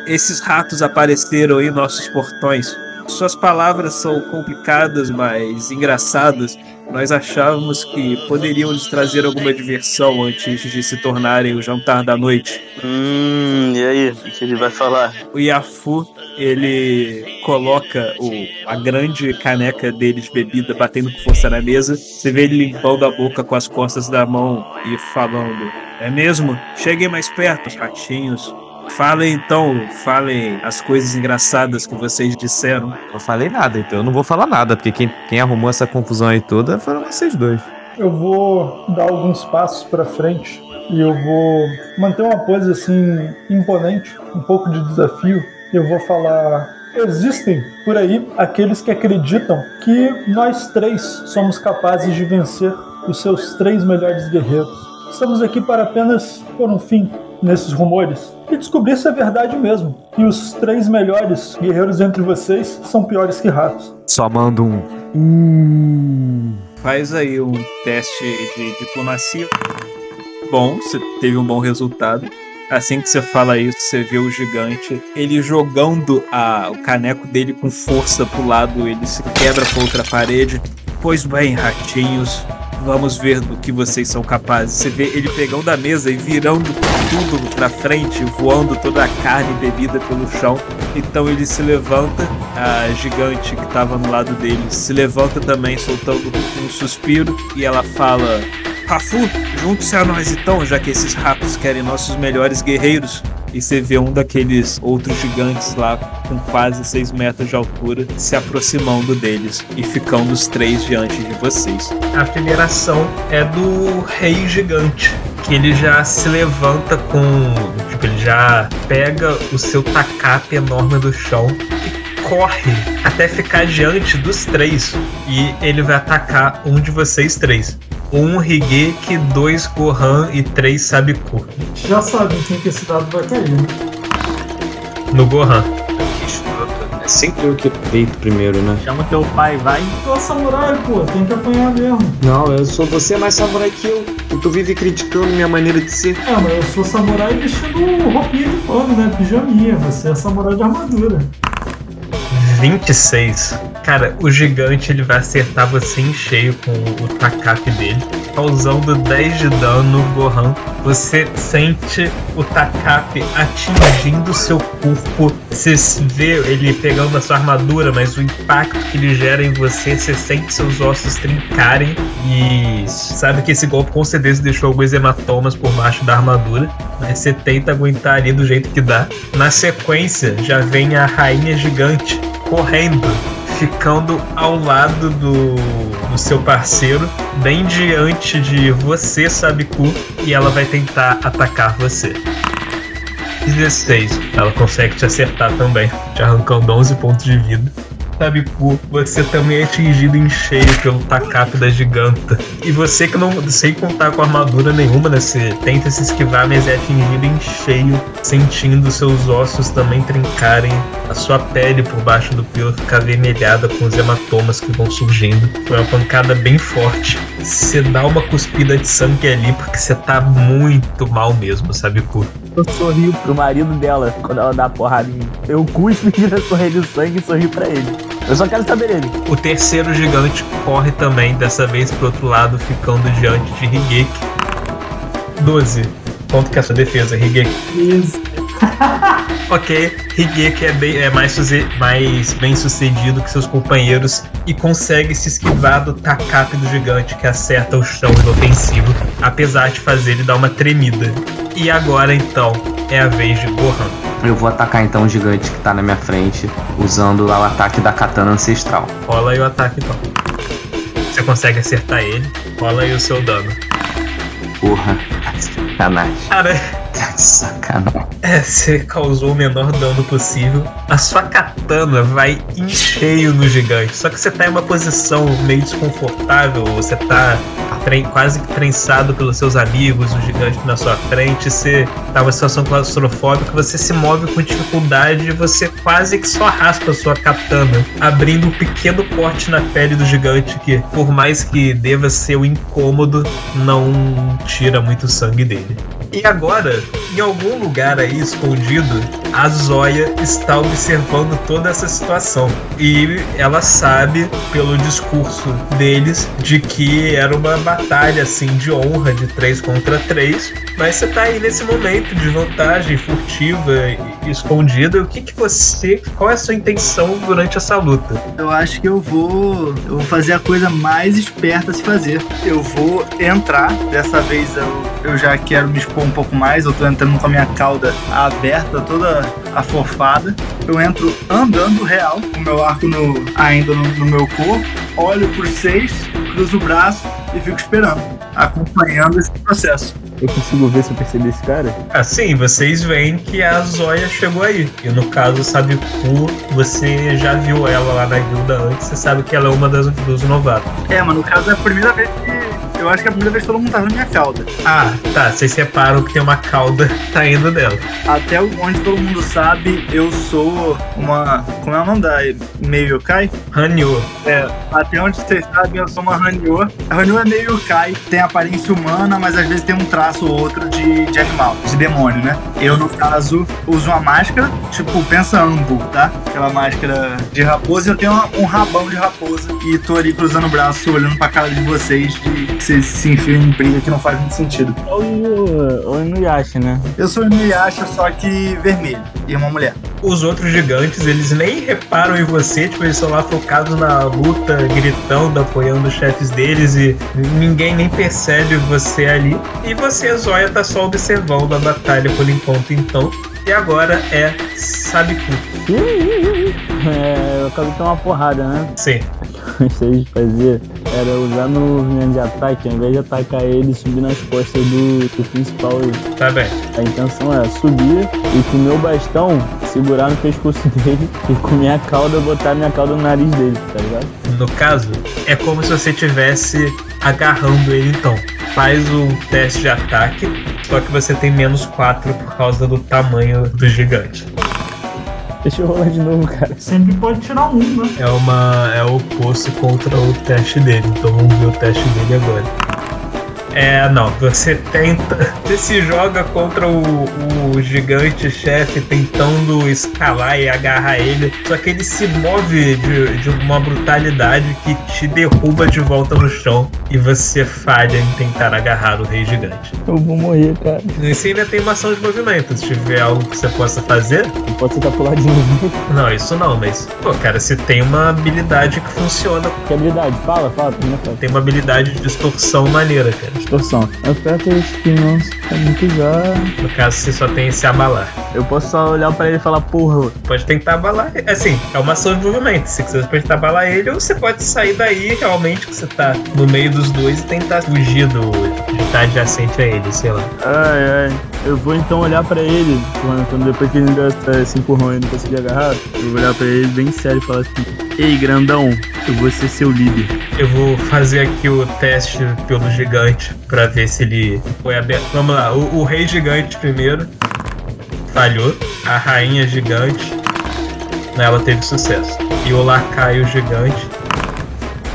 esses ratos apareceram em nossos portões. Suas palavras são complicadas, mas engraçadas. Nós achávamos que poderiam lhes trazer alguma diversão antes de se tornarem o jantar da noite. Hum, e aí? O que ele vai falar? O Yafu, ele coloca o, a grande caneca dele de bebida batendo com força na mesa. Você vê ele limpando a boca com as costas da mão e falando: É mesmo? Cheguem mais perto, ratinhos. Falem então, falem as coisas engraçadas que vocês disseram. Não falei nada, então eu não vou falar nada, porque quem, quem arrumou essa confusão aí toda foram vocês dois. Eu vou dar alguns passos para frente e eu vou manter uma pose assim imponente, um pouco de desafio. Eu vou falar: existem por aí aqueles que acreditam que nós três somos capazes de vencer os seus três melhores guerreiros. Estamos aqui para apenas pôr um fim nesses rumores e descobrir se é verdade mesmo. E os três melhores guerreiros entre vocês são piores que ratos. Só mando um. Uh. Faz aí um teste de diplomacia. Bom, você teve um bom resultado. Assim que você fala isso, você vê o gigante, ele jogando a, o caneco dele com força pro lado, ele se quebra contra a parede. Pois bem, ratinhos, Vamos ver do que vocês são capazes. Você vê ele pegando a mesa e virando tudo pra frente, voando toda a carne bebida pelo chão. Então ele se levanta, a gigante que tava no lado dele se levanta também, soltando um suspiro, e ela fala: Rafu, junte-se a nós então, já que esses ratos querem nossos melhores guerreiros. E você vê um daqueles outros gigantes lá, com quase 6 metros de altura, se aproximando deles e ficando os três diante de vocês. A primeira ação é do Rei Gigante, que ele já se levanta com. Tipo, ele já pega o seu tacape enorme do chão e corre até ficar diante dos três. E ele vai atacar um de vocês três. Um Higeki, dois Gohan e três Sabiku. Já sabem quem que esse dado vai cair, né? No Gohan. É sempre eu que peito primeiro, né? Chama teu pai, vai. Tu é samurai, pô, tem que apanhar mesmo. Não, eu sou você é mais samurai que eu. E tu vive criticando minha maneira de ser. É, mas eu sou samurai vestindo roupinha de pano, né? Pijaminha. Você é samurai de armadura. 26. Cara, o gigante ele vai acertar você em cheio com o tacape dele, causando 10 de dano no Gohan. Você sente o tacape atingindo seu corpo. Você vê ele pegando a sua armadura, mas o impacto que ele gera em você, você sente seus ossos trincarem e sabe que esse golpe com certeza deixou alguns hematomas por baixo da armadura, mas você tenta aguentar ali do jeito que dá. Na sequência, já vem a rainha gigante correndo, ficando ao lado do, do seu parceiro, bem diante de você, Sabiku, e ela vai tentar atacar você. 16. Ela consegue te acertar também, te arrancando 11 pontos de vida. Sabiku, você também é atingido em cheio pelo tacape da giganta. E você que não, sem contar com armadura nenhuma, né? Você tenta se esquivar, mas é atingido em cheio, sentindo seus ossos também trincarem, a sua pele por baixo do pelo ficar avermelhada com os hematomas que vão surgindo. Foi uma pancada bem forte. Você dá uma cuspida de sangue ali porque você tá muito mal mesmo, Sabiku. Eu sorrio pro marido dela quando ela dá a porrada em mim. Eu cuspo e vira sorrir de sangue e sorri pra ele. Eu só quero saber dele. O terceiro gigante corre também, dessa vez pro outro lado, ficando diante de Higeki. 12. Quanto que é a sua defesa, Higeki? Isso. Ok, Higeki é, bem, é mais, mais bem sucedido que seus companheiros e consegue se esquivar do tacape do gigante que acerta o chão inofensivo, apesar de fazer ele dar uma tremida. E agora então é a vez de Gohan. Eu vou atacar então o gigante que tá na minha frente, usando lá o ataque da katana ancestral. Rola aí o ataque então. Você consegue acertar ele, rola aí o seu dano. Porra, sacanagem. É, você causou o menor dano possível. A sua katana vai em cheio no gigante. Só que você tá em uma posição meio desconfortável. Você tá quase que prensado pelos seus amigos, o gigante na sua frente. Você tá numa situação claustrofóbica. Você se move com dificuldade e você quase que só raspa a sua katana, abrindo um pequeno corte na pele do gigante que, por mais que deva ser um incômodo, não tira muito sangue dele. E agora, em algum lugar aí escondido, a Zóia está observando toda essa situação. E ela sabe, pelo discurso deles, de que era uma batalha assim de honra de 3 contra 3. Mas você tá aí nesse momento de vantagem, furtiva e escondida. O que, que você. Qual é a sua intenção durante essa luta? Eu acho que eu vou. Eu vou fazer a coisa mais esperta a se fazer. Eu vou entrar. Dessa vez eu, eu já quero me expor um pouco mais. Eu tô entrando com a minha cauda aberta, toda afofada. Eu entro andando real, com o meu arco no- ainda no, no meu corpo. Olho por seis, cruzo o braço e fico esperando, acompanhando esse processo. Eu consigo ver se eu percebi esse cara? Assim, vocês veem que a Zóia chegou aí. E no caso, Sabiku, você já viu ela lá na guilda antes, você sabe que ela é uma das, dos novatos. É, mas no caso é a primeira vez que. Eu acho que é a primeira vez que todo mundo tá vendo minha cauda. Ah, tá. Vocês reparam que tem uma cauda saindo dela. Até onde todo mundo sabe, eu sou uma. Como é o nome da meio yokai? Hanyo. É, até onde vocês sabem, eu sou uma Hanyo. A Hanyo é meio yokai, tem aparência humana, mas às vezes tem um traço ou outro de, de animal, de demônio, né? Eu, no caso, uso uma máscara, tipo, pensa Ambu, tá? Aquela máscara de raposa e eu tenho uma- um rabão de raposa. E tô ali cruzando o braço, olhando pra cara de vocês, de que vocês se enfiam em briga que não faz muito sentido. Ou o Inuyasha, né? Eu sou Inuyasha, só que vermelho. E uma mulher. Os outros gigantes, eles nem reparam em você, tipo, eles estão lá focados na luta, gritando, apoiando os chefes deles e ninguém nem percebe você ali. E você, Zóia, tá só observando a batalha por enquanto, então. E agora é Sabiku. É, eu acabei de tomar uma porrada, né? Sim. gostei de fazer era usar meu movimento de ataque, ao invés de atacar ele, subir nas costas do, do principal. Tá bem. A intenção é subir e com o meu bastão segurar no pescoço dele e com minha cauda botar minha cauda no nariz dele, tá ligado? No caso, é como se você estivesse agarrando ele então. Faz o teste de ataque, só que você tem menos 4 por causa do tamanho do gigante. Deixa eu rolar de novo, cara. Sempre pode tirar um, né? É uma. é o oposto contra o teste dele. Então vamos ver o teste dele agora. É, não, você tenta. Você se joga contra o, o gigante chefe tentando escalar e agarrar ele. Só que ele se move de, de uma brutalidade que te derruba de volta no chão. E você falha em tentar agarrar o rei gigante. Eu vou morrer, cara. Você ainda tem uma ação de movimento. Se tiver algo que você possa fazer. Eu posso tentar pular de novo. Não, isso não, mas. Pô, cara, você tem uma habilidade que funciona. Que habilidade? Fala, fala, fala. Tem uma habilidade de distorção maneira, cara. Distorção. Aperta não é muito usar. No caso, você só tem esse abalar. Eu posso só olhar pra ele e falar, porra, Pode tentar abalar. Assim, é uma ação de movimento. Se você quiser tentar abalar ele, ou você pode sair daí realmente que você tá no meio dos dois e tentar fugir do. de estar adjacente a ele, sei lá. Ai, ai. Eu vou então olhar pra ele, quando, quando depois que ele deu esse empurrão e não consegui agarrar, eu vou olhar pra ele bem sério e falar assim: Ei, grandão, eu vou ser seu líder. Eu vou fazer aqui o teste pelo gigante pra ver se ele foi aberto. Vamos lá, o, o rei gigante primeiro. Falhou. A rainha gigante. Ela teve sucesso. E o lacaio gigante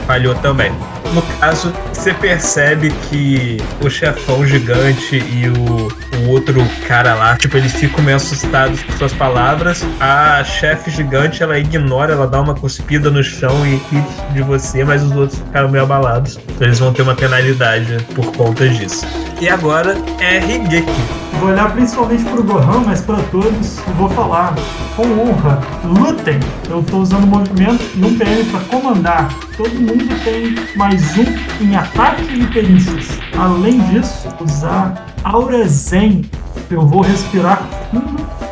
falhou também. No caso, você percebe que o chefão gigante e o, o outro cara lá, tipo, eles ficam meio assustados com suas palavras. A chefe gigante, ela ignora, ela dá uma cuspida no chão e ri de você, mas os outros ficaram meio abalados. Então eles vão ter uma penalidade por conta disso. E agora é Higeki. Vou olhar principalmente pro Gohan, mas para todos, vou falar com honra. Lutem! Eu tô usando movimento um PM para comandar. Todo mundo tem mais um em ataque e perícias. Além disso, usar Aura Zen. Eu vou respirar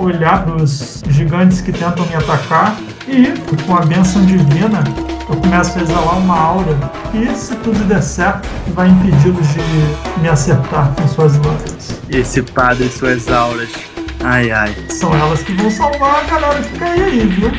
olhar pros gigantes que tentam me atacar e, com a benção divina, eu começo a exalar uma aura que, se tudo der certo, vai impedi-los de me acertar com suas lanças. Esse padre e suas auras. Ai, ai. São elas que vão salvar a galera que cair aí, viu?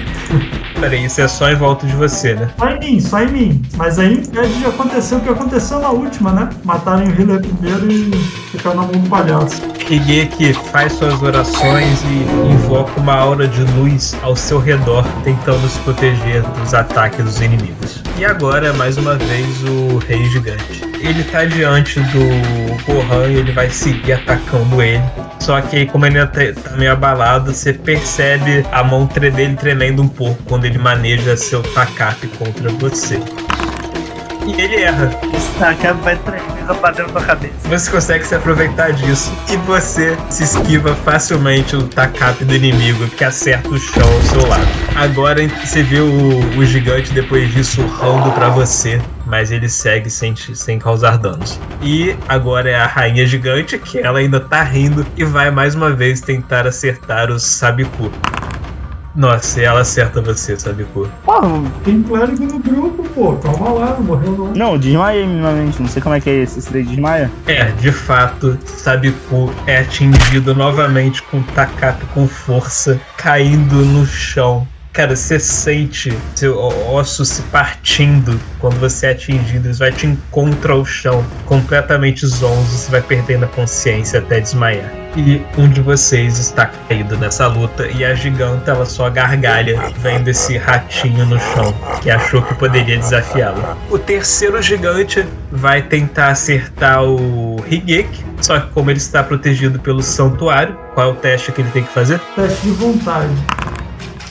Peraí, isso é só em volta de você, né? Só em mim, só em mim. Mas aí impede de acontecer o que aconteceu na última, né? Matarem o healer primeiro e ficar na mão do palhaço. Higeki faz suas orações e invoca uma aura de luz ao seu redor, tentando se proteger dos ataques dos inimigos. E agora, mais uma vez, o Rei Gigante. Ele tá diante do Gohan e ele vai seguir atacando ele. Só que aí, como ele ainda tá meio abalado, você percebe a mão dele tremendo um pouco quando ele maneja seu tacape contra você. E ele erra. Esse tacape vai tremer pra dentro da cabeça. Você consegue se aproveitar disso e você se esquiva facilmente o tacape do inimigo que acerta o chão ao seu lado. Agora você vê o, o gigante depois disso urrando pra você, mas ele segue sem, sem causar danos. E agora é a rainha gigante que ela ainda tá rindo e vai mais uma vez tentar acertar o Sabiku. Nossa, e ela acerta você, Sabiku. Porra, Tem clérigo no grupo, pô. Calma lá, não morreu não. Não, desmaiei minimamente. Não sei como é que é esse. Esse daí desmaia. É, de fato, Sabiku é atingido novamente com tacape com força, caindo no chão. Cara, você sente seu osso se partindo quando você é atingido. Eles vai te encontrar ao chão, completamente zonzo. Você vai perdendo a consciência até desmaiar. E um de vocês está caído nessa luta e a giganta ela só gargalha vendo esse ratinho no chão que achou que poderia desafiá-lo. O terceiro gigante vai tentar acertar o Higeki, só que como ele está protegido pelo santuário, qual é o teste que ele tem que fazer? Teste de vontade.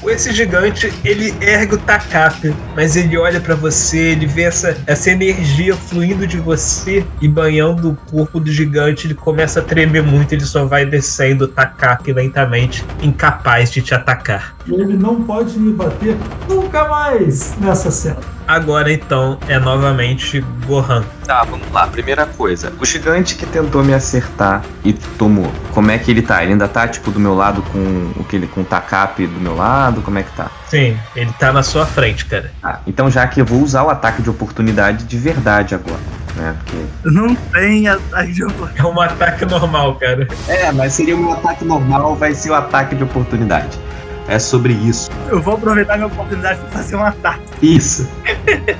Esse gigante, ele ergue o tacape, mas ele olha pra você, ele vê essa, essa energia fluindo de você e banhando o corpo do gigante, ele começa a tremer muito, ele só vai descendo o tacape lentamente, incapaz de te atacar. Ele não pode me bater nunca mais nessa cena. Agora então é novamente Gohan. Tá, vamos lá. Primeira coisa, o gigante que tentou me acertar e tomou, como é que ele tá? Ele ainda tá, tipo, do meu lado com o que ele com o tacape do meu lado? Como é que tá? Sim, ele tá na sua frente, cara. Ah, então já que eu vou usar o ataque de oportunidade de verdade agora, né? Porque. não tem ataque de oportunidade. É um ataque normal, cara. É, mas seria um ataque normal, vai ser o ataque de oportunidade. É sobre isso. Eu vou aproveitar minha oportunidade pra fazer um ataque. Isso.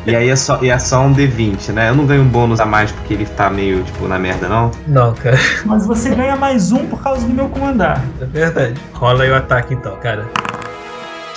e aí é só, e é só um D20, né? Eu não ganho um bônus a mais porque ele tá meio, tipo, na merda, não? Não, cara. Mas você ganha mais um por causa do meu comandar. É verdade. Rola aí o ataque então, cara.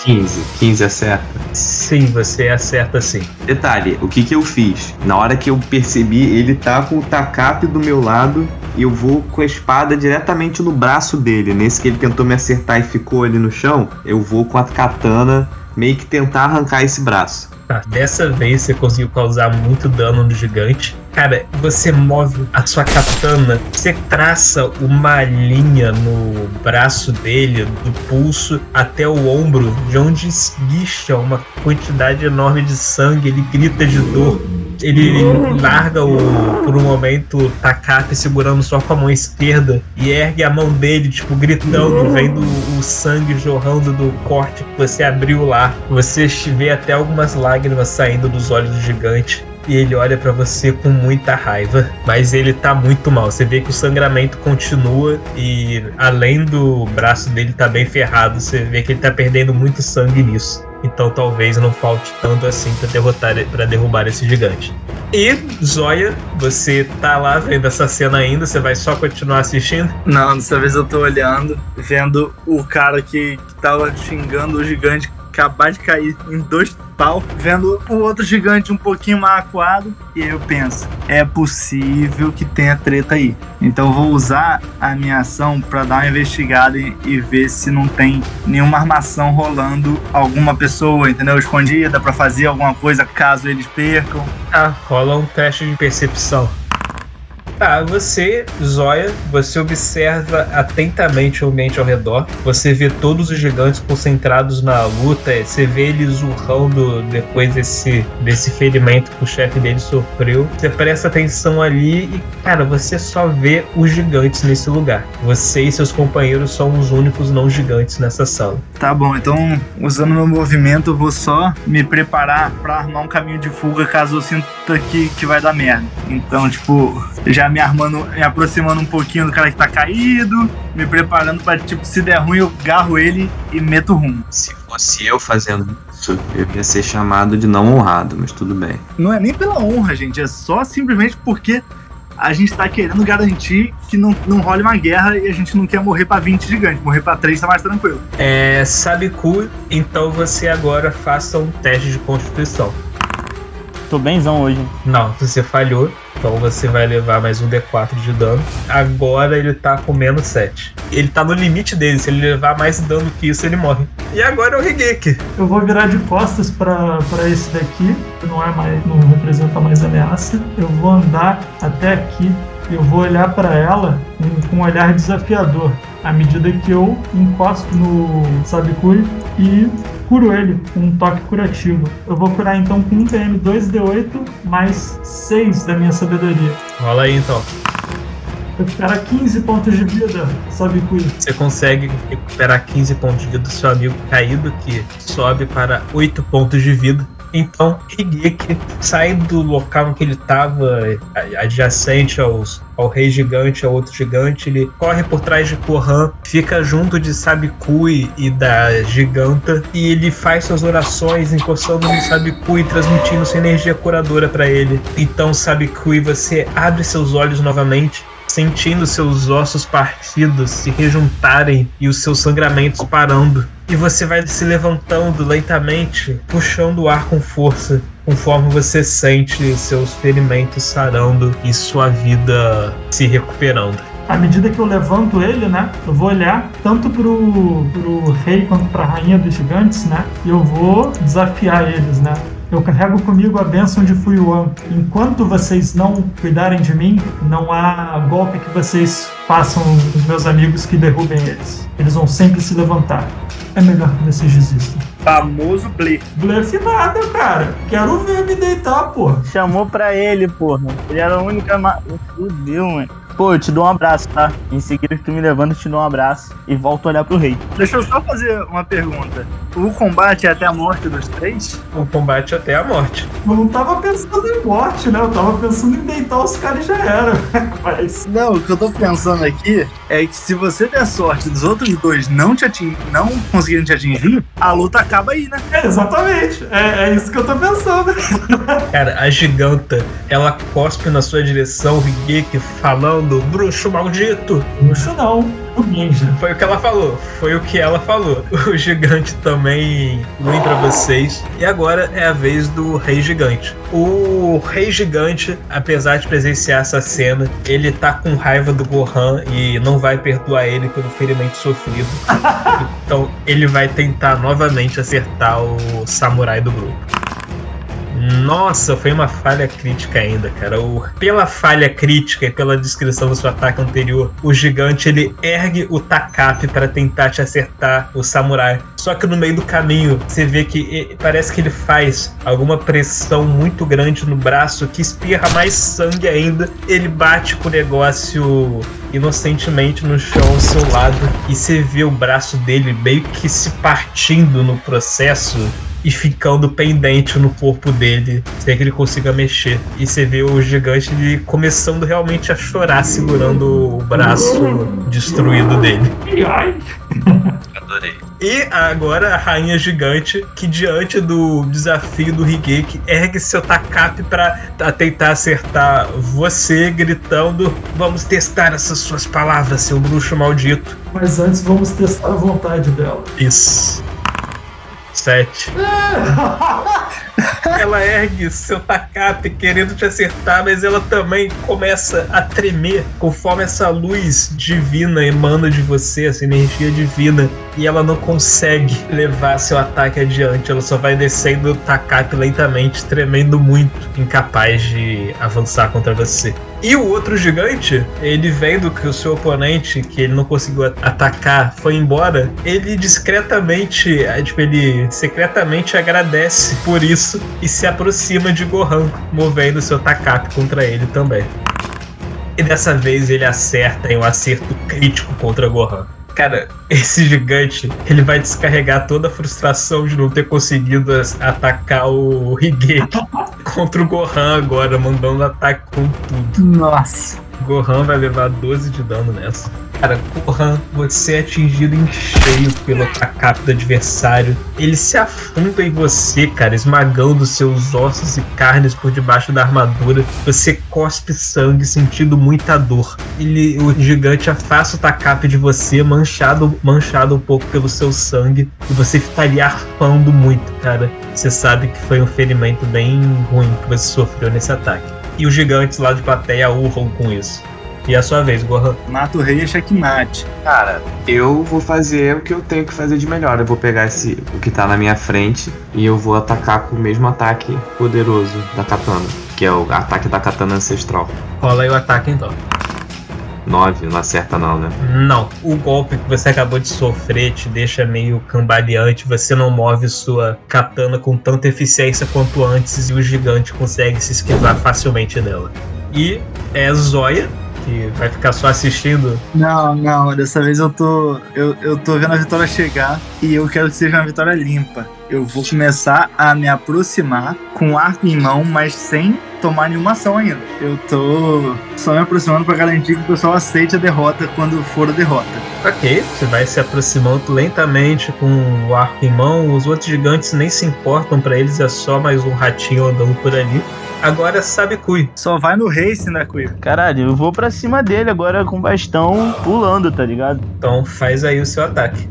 15. 15 acerta. Sim, você acerta sim. Detalhe, o que que eu fiz? Na hora que eu percebi, ele tá com o tacape do meu lado e eu vou com a espada diretamente no braço dele. Nesse que ele tentou me acertar e ficou ali no chão, eu vou com a katana meio que tentar arrancar esse braço. Tá, dessa vez você conseguiu causar muito dano no gigante. Cara, você move a sua katana, você traça uma linha no braço dele, do pulso até o ombro, de onde esguicha uma quantidade enorme de sangue. Ele grita de dor. Ele larga o, por um momento tacape segurando só com a mão esquerda e ergue a mão dele, tipo, gritando, vendo o sangue jorrando do corte que você abriu lá. Você vê até algumas lágrimas saindo dos olhos do gigante. E ele olha pra você com muita raiva, mas ele tá muito mal. Você vê que o sangramento continua e além do braço dele tá bem ferrado, você vê que ele tá perdendo muito sangue nisso. Então talvez não falte tanto assim pra derrotar para derrubar esse gigante. E Zóia, você tá lá vendo essa cena ainda, você vai só continuar assistindo? Não, dessa vez eu tô olhando, vendo o cara que, que tava xingando o gigante acabar de cair em dois pau, vendo o outro gigante um pouquinho mais acuado, e aí eu penso, é possível que tenha treta aí. Então eu vou usar a minha ação pra dar uma investigada e, e ver se não tem nenhuma armação rolando alguma pessoa, entendeu? Escondida pra fazer alguma coisa caso eles percam. Tá, rola um teste de percepção. Tá, você, Zóia, você observa atentamente o ambiente ao redor. Você vê todos os gigantes concentrados na luta. Você vê eles urrando depois desse, desse ferimento que o chefe dele sofreu. Você presta atenção ali e, cara, você só vê os gigantes nesse lugar. Você e seus companheiros são os únicos não gigantes nessa sala. Tá bom, então usando meu movimento, eu vou só me preparar pra armar um caminho de fuga caso eu sinta que, que vai dar merda. Então, tipo, já me armando, me aproximando um pouquinho do cara que tá caído, me preparando pra, tipo, se der ruim, eu garro ele e meto rumo. Se fosse eu fazendo isso, eu ia ser chamado de não honrado, mas tudo bem. Não é nem pela honra, gente, é só simplesmente porque a gente tá querendo garantir que não, não role uma guerra e a gente não quer morrer pra 20 gigantes. Morrer pra 3 tá mais tranquilo. É, Sabiku, então você agora faça um teste de constituição. Tô benzão hoje. Não, você falhou, então você vai levar mais um D4 de dano. Agora ele tá com menos 7. Ele tá no limite dele, se ele levar mais dano que isso, ele morre. E agora é o Higeki. Eu vou virar de costas pra pra esse daqui, que não é mais, não representa mais ameaça. Eu vou andar até aqui. Eu vou olhar pra ela com- com um olhar desafiador, à medida que eu encosto no Sabikuri e curo ele com um toque curativo. Eu vou curar então com um PM 2D8 mais 6 da minha sabedoria. Rola aí então. Recupera 15 pontos de vida, Sabikuri. Você consegue recuperar 15 pontos de vida do seu amigo caído, que sobe para 8 pontos de vida. Então, Higeki sai do local em que ele estava, adjacente aos, ao rei gigante, ao outro gigante. Ele corre por trás de Kohan, fica junto de Sabikui e da giganta, e ele faz suas orações encostando no Sabikui, transmitindo sua energia curadora para ele. Então, Sabikui, você abre seus olhos novamente sentindo seus ossos partidos se rejuntarem e os seus sangramentos parando. E você vai se levantando lentamente, puxando o ar com força, conforme você sente seus ferimentos sarando e sua vida se recuperando. À medida que eu levanto ele, né? Eu vou olhar tanto pro, pro rei quanto pra rainha dos gigantes, né? E eu vou desafiar eles, né? Eu carrego comigo a bênção de Fuyuan. Enquanto vocês não cuidarem de mim, não há golpe que vocês façam os meus amigos que derrubem eles. Eles vão sempre se levantar. É melhor que vocês desistam. Famoso Ble. Blefe nada, cara. Quero ver me deitar, pô. Chamou pra ele, porra. Ele era a única. Ma... Fudeu, mano. Pô, eu te dou um abraço, tá? Em seguida que tu me levanta, eu te dou um abraço e volto a olhar pro rei. Deixa eu só fazer uma pergunta. O combate é até a morte dos três? O combate até a morte. Eu não tava pensando em morte, né? Eu tava pensando em deitar os caras e já era. Mas. Não, o que eu tô pensando aqui é que se você der sorte dos outros dois não te atingir, não conseguirem te atingir, a luta acaba aí, né? É, exatamente. É, é isso que eu tô pensando. Cara, a giganta, ela cospe na sua direção, o Higeki falando, bruxo maldito. Bruxo não, o ninja. Foi o que ela falou, foi o que ela falou. O gigante também ruim pra vocês. E agora é a vez do Rei Gigante. O Rei Gigante, apesar de presenciar essa cena, ele tá com raiva do Gohan e não vai perdoar ele pelo ferimento sofrido. Então ele vai tentar novamente acertar o samurai do grupo. Nossa, foi uma falha crítica ainda, cara. O- pela falha crítica e pela descrição do seu ataque anterior, o gigante ele ergue o tacape para tentar te acertar o samurai. Só que no meio do caminho, você vê que parece que ele faz alguma pressão muito grande no braço que espirra mais sangue ainda. Ele bate com o negócio inocentemente no chão ao seu lado e você vê o braço dele meio que se partindo no processo e ficando pendente no corpo dele, sem que ele consiga mexer. E você vê o gigante ele começando realmente a chorar, segurando o braço destruído dele. Ai, Adorei. E agora a rainha gigante, que diante do desafio do Higeki, ergue seu tacape pra pra tentar acertar você, gritando: Vamos testar essas suas palavras, seu bruxo maldito. mas antes vamos testar a vontade dela. Isso. Sete. Ela ergue seu tacape querendo te acertar, mas ela também começa a tremer conforme essa luz divina emana de você, essa energia divina e ela não consegue levar seu ataque adiante. Ela só vai descendo o Takap lentamente, tremendo muito, incapaz de avançar contra você. E o outro gigante, ele vendo que o seu oponente, que ele não conseguiu atacar, foi embora, ele discretamente, eh, tipo, ele secretamente agradece por isso e se aproxima de Gohan, movendo seu Takap contra ele também. E dessa vez ele acerta em um acerto crítico contra Gohan. Cara, esse gigante, ele vai descarregar toda a frustração de não ter conseguido atacar o Higeki contra o Gohan agora, mandando ataque com tudo. Nossa. Gohan vai levar 12 de dano nessa. Cara, Gohan, você é atingido em cheio pelo ataque do adversário. Ele se afunda em você, cara, esmagando seus ossos e carnes por debaixo da armadura. Você cospe sangue, sentindo muita dor. Ele, o gigante afasta o Takap de você, manchado, manchado um pouco pelo seu sangue. E você estaria arfando muito, cara. Você sabe que foi um ferimento bem ruim que você sofreu nesse ataque. E os gigantes lá de plateia urram com isso. E é a sua vez, Gohan. Mata o rei é checkmate. Cara, eu vou fazer o que eu tenho que fazer de melhor. Eu vou pegar esse o que tá na minha frente e eu vou atacar com o mesmo ataque poderoso da katana, que é o ataque da katana ancestral. Rola aí o ataque então. 9, não acerta não, né? Não, o golpe que você acabou de sofrer te deixa meio cambaleante, você não move sua katana com tanta eficiência quanto antes e o gigante consegue se esquivar facilmente dela. E é Zóia, que vai ficar só assistindo. Não, não, dessa vez eu tô. Eu, eu tô vendo a vitória chegar e eu quero que seja uma vitória limpa. Eu vou começar a me aproximar com arco em mão, mas sem tomar nenhuma ação ainda. Eu tô só me aproximando pra garantir que o pessoal aceite a derrota quando for a derrota. Ok, você vai se aproximando lentamente com o arco em mão. Os outros gigantes nem se importam pra eles, é só mais um ratinho andando por ali. Agora sabe Cui. Só vai no race, né, Cuivo? Caralho, eu vou pra cima dele agora com o bastão pulando, tá ligado? Então faz aí o seu ataque.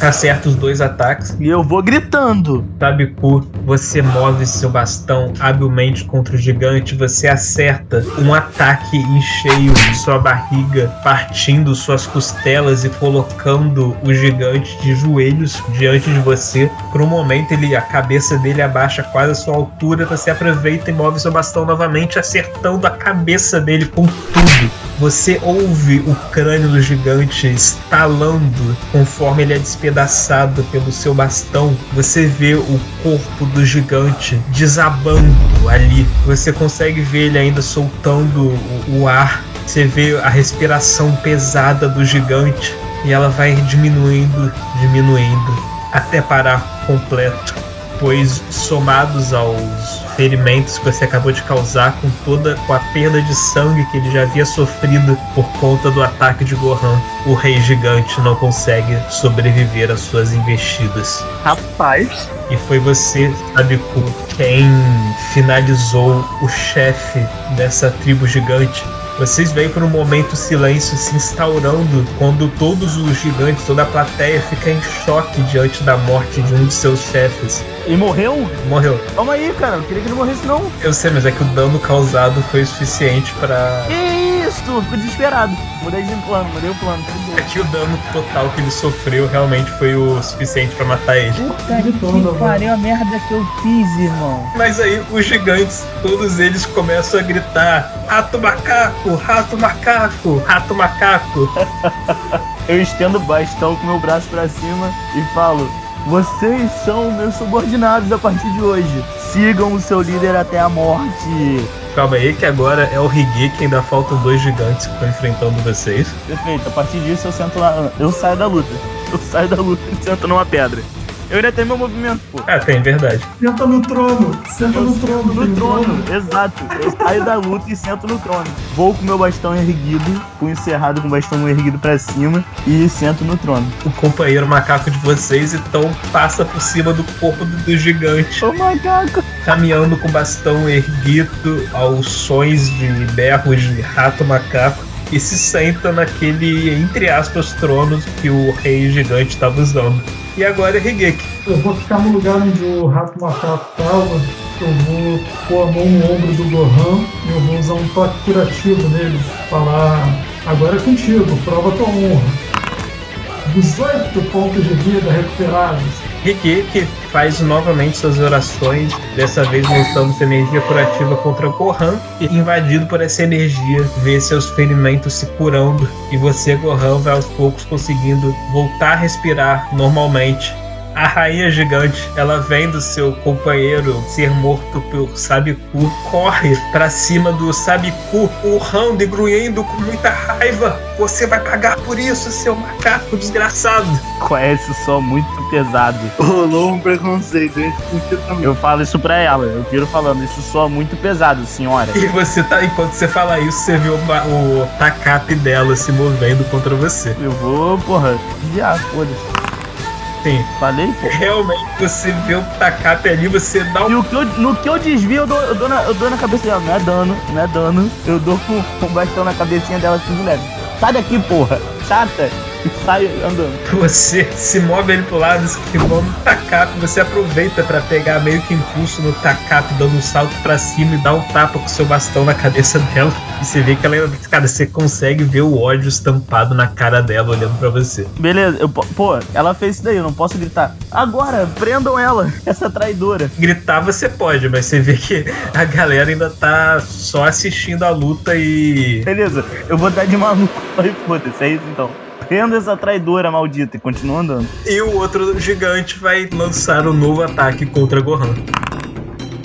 Acerta os dois ataques. E eu vou gritando. Tabiku, você move seu bastão habilmente contra o gigante, você acerta um ataque em cheio de sua barriga, partindo suas costelas e colocando o gigante de joelhos diante de você. Por um momento, ele, a cabeça dele abaixa quase a sua altura, você aproveita e move seu bastão novamente, acertando a cabeça dele com tudo. Você ouve o crânio do gigante estalando conforme ele é despedaçado pelo seu bastão. Você vê o corpo do gigante desabando ali. Você consegue ver ele ainda soltando o, o ar. Você vê a respiração pesada do gigante e ela vai diminuindo, diminuindo até parar completo pois somados aos ferimentos que você acabou de causar com toda com a perda de sangue que ele já havia sofrido por conta do ataque de Gohan, o rei gigante não consegue sobreviver às suas investidas. Rapaz. E foi você, Sabiku, quem finalizou o chefe dessa tribo gigante. Vocês veem por um momento o silêncio se instaurando quando todos os gigantes, toda a plateia fica em choque diante da morte de um de seus chefes. Ele morreu? Morreu. Calma aí, cara. Eu queria que ele morresse, não. Eu sei, mas é que o dano causado foi suficiente pra. Que isso? Fico desesperado. Mudei de plano, mudei o plano. bem. É que o dano total que ele sofreu realmente foi o suficiente pra matar ele. Puta que pariu a merda que eu fiz, irmão. Mas aí os gigantes, todos eles começam a gritar: Rato macaco, rato macaco, rato macaco. Eu estendo o bastão com meu braço pra cima e falo: Vocês são meus subordinados a partir de hoje. Sigam o seu líder até a morte. Calma aí, que agora é o Higi que ainda faltam dois gigantes que estão enfrentando vocês. Perfeito, a partir disso eu sento lá. Eu saio da luta. Eu saio da luta e sento numa pedra. Eu ainda tenho meu movimento, pô. Ah, tem, verdade. Senta no trono, senta no trono, No trono, exato. Eu saio da luta e sento no trono. Vou com meu bastão erguido, punho cerrado com o bastão erguido pra cima e sento no trono. O companheiro macaco de vocês então passa por cima do corpo do, do gigante, Ô macaco! caminhando com o bastão erguido aos sons de berros de rato macaco e se senta naquele, entre aspas, trono que o rei gigante estava usando. E agora é Higeki. Eu vou ficar no lugar onde o rato macaco tava. Eu vou pôr a mão no ombro do Gohan e eu vou usar um toque curativo nele. Falar, agora é contigo, prova tua honra. 18 pontos de vida recuperados. Riki, que faz novamente suas orações, dessa vez sua energia curativa contra Gohan, e invadido por essa energia, vê seus ferimentos se curando, e você, Gohan, vai aos poucos conseguindo voltar a respirar normalmente. A rainha gigante, ela vem do seu companheiro ser morto pelo Sabiku, corre pra cima do Sabiku, urrando e grunhendo com muita raiva. Você vai pagar por isso, seu macaco desgraçado. Conhece só muito pesado. Rolou um preconceito, hein? Eu falo isso pra ela, eu viro falando, isso soa muito pesado, senhora. E você tá, enquanto você fala isso, você vê o, o tacape dela se movendo contra você. Eu vou, porra, desviar, foda-se. Sim. Falei, pô. Realmente você vê o tacape ali, você dá E um. o que eu, no que eu desvio, eu dou, eu, dou na, eu dou na cabeça dela. Não é dano, não é dano. Eu dou com com um bastão na cabecinha dela assim leve. Sai daqui, porra. Chata. E sai andando. Você se move ele pro lado, esquivando o tacape. Você aproveita pra pegar meio que impulso no tacape, dando um salto pra cima e dá um tapa com seu bastão na cabeça dela. E você vê que ela, cara, você consegue ver o ódio estampado na cara dela olhando pra você. Beleza, eu, pô, ela fez isso daí, eu não posso gritar. Agora, prendam ela, essa traidora. Gritar você pode, mas você vê que a galera ainda tá só assistindo a luta e. Beleza, eu vou dar de maluco. Foda-se, é isso então. Prenda essa traidora maldita e continua andando. E o outro gigante vai lançar um novo ataque contra Gohan.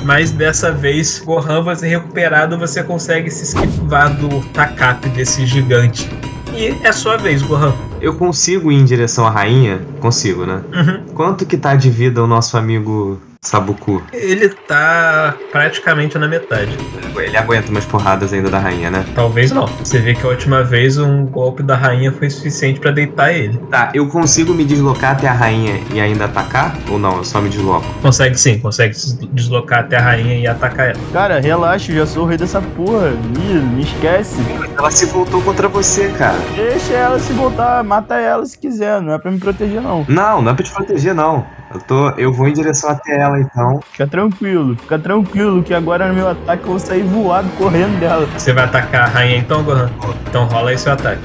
Mas dessa vez, Gohan vai ser recuperado, você consegue se esquivar do tacape desse gigante. E é sua vez, Gohan. Eu consigo ir em direção à rainha? Consigo, né? Uhum. Quanto que tá de vida o nosso amigo Sabuku? Ele tá praticamente na metade. Ele aguenta umas porradas ainda da rainha, né? Talvez não. Você vê que a última vez um golpe da rainha foi suficiente pra deitar ele. Tá, eu consigo me deslocar até a rainha e ainda atacar? Ou não? Eu só me desloco? Consegue sim, consegue se deslocar até a rainha e atacar ela. Cara, relaxa, eu já sou o rei dessa porra. Ih, me esquece. Ela se voltou contra você, cara. Deixa ela se voltar, mata ela se quiser, não é pra me proteger não. Não, não é pra te proteger, não. Eu, tô, eu vou em direção até ela, então. Fica tranquilo, fica tranquilo que agora no meu ataque eu vou sair voado correndo dela. Você vai atacar a rainha então, Gohan? Então rola aí seu ataque.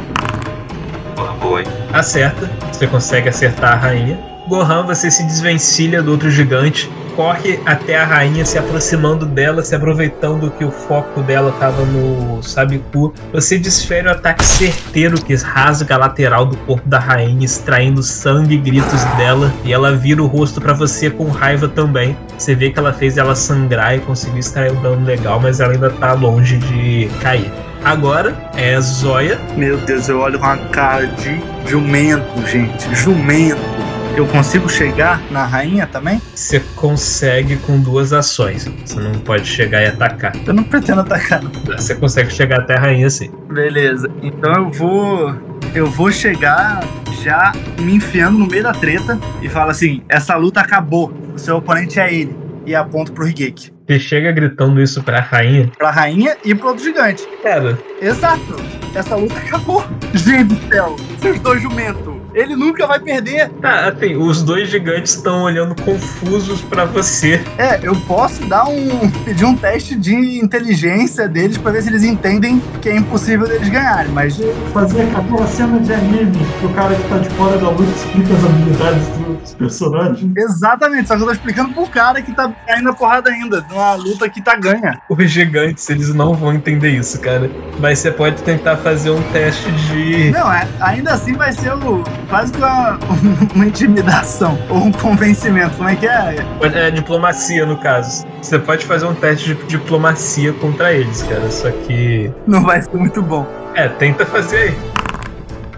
Porra, boa, hein? Acerta, você consegue acertar a rainha. Gohan, você se desvencilha do outro gigante, corre até a rainha, se aproximando dela, se aproveitando que o foco dela estava no Sabiku. Você desfere o ataque certeiro que rasga a lateral do corpo da rainha, extraindo sangue e gritos dela. E ela vira o rosto para você com raiva também. Você vê que ela fez ela sangrar e conseguiu extrair um dano legal, mas ela ainda tá longe de cair. Agora é Zóia. Meu Deus, eu olho com uma cara de jumento, gente. Jumento. Eu consigo chegar na rainha também? Você consegue com duas ações. Você não pode chegar e atacar. Eu não pretendo atacar, não. Você consegue chegar até a rainha sim. Beleza. Então eu vou. Eu vou chegar já me enfiando no meio da treta e falo assim: essa luta acabou. O seu oponente é ele. E aponto pro Higeki. Você chega gritando isso pra rainha. Pra rainha e pro outro gigante. Cara, Exato. Essa luta acabou. Gente do céu, seus dois jumentos. Ele nunca vai perder. tá, assim, os dois gigantes estão olhando confusos pra você. É, eu posso dar um. pedir um teste de inteligência deles pra ver se eles entendem que é impossível deles ganharem. Mas Fazer aquela cena de anime que o cara que tá de fora da luta explica as habilidades dos personagens. exatamente, só que eu tô explicando pro cara que tá caindo a porrada ainda. Numa luta que tá ganha. Os gigantes, eles não vão entender isso, cara. Mas você pode tentar fazer um teste de. Não, é, ainda assim vai ser o, quase que uma, uma intimidação. Ou um convencimento. Como é que é? É diplomacia, no caso. Você pode fazer um teste de diplomacia contra eles, cara. Só que. Não vai ser muito bom. É, tenta fazer aí.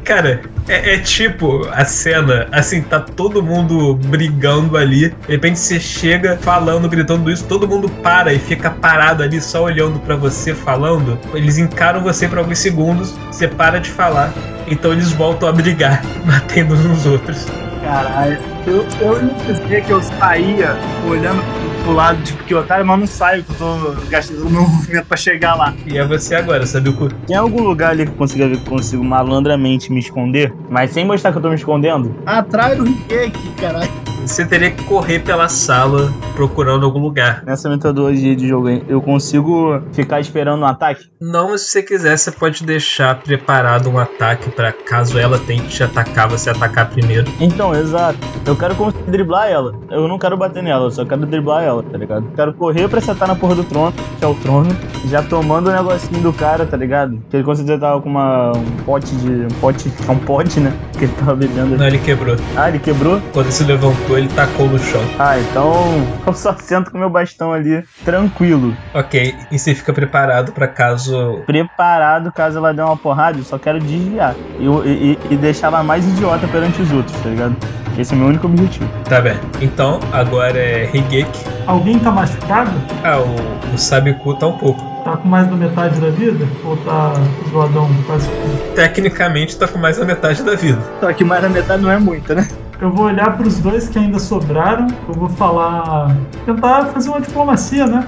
Cara, é, é tipo a cena, assim, tá todo mundo brigando ali. De repente você chega falando, gritando isso, todo mundo para e fica parado ali só olhando pra você falando. Eles encaram você por alguns segundos, você para de falar. Então eles voltam a brigar, batendo uns nos outros. Caralho. Eu, eu ia dizer que eu saía olhando pro lado, tipo, que otário, mas não saio, que eu tô gastando meu movimento pra chegar lá. E é você agora, sabe o que? Tem algum lugar ali que eu consiga ver que eu consigo malandramente me esconder? Mas sem mostrar que eu tô me escondendo? Atrás do Higeki, caralho. Você teria que correr pela sala procurando algum lugar. Nessa metodologia de jogo, eu consigo ficar esperando um ataque? Não, mas se você quiser, você pode deixar preparado um ataque pra caso ela tente te atacar, você atacar primeiro. Então, exato. Eu quero conseguir driblar ela. Eu não quero bater nela, eu só quero driblar ela, tá ligado? Quero correr pra sentar na porra do trono, que é o trono, já tomando o negocinho do cara, tá ligado? Que ele certeza tava com uma, um pote de. Um pote. É um pote, né? Que ele tava bebendo. Não, ele quebrou. Ah, ele quebrou? Quando se levantou, ele tacou no chão. Ah, então eu só sento com meu bastão ali, tranquilo. Ok, e você fica preparado pra caso. Preparado caso ela dê uma porrada, eu só quero desviar. E, e, e deixar ela mais idiota perante os outros, tá ligado? Esse é o meu único objetivo. Tá bem. Então, agora é Higeki. Alguém tá machucado? Ah, o, o Sabiku tá um pouco. Tá com mais da metade da vida? Ou tá zoadão quase tudo? Tecnicamente tá com mais da metade da vida. Só que mais da metade não é muita, né? Eu vou olhar pros dois que ainda sobraram. Eu vou falar. Tentar fazer uma diplomacia, né?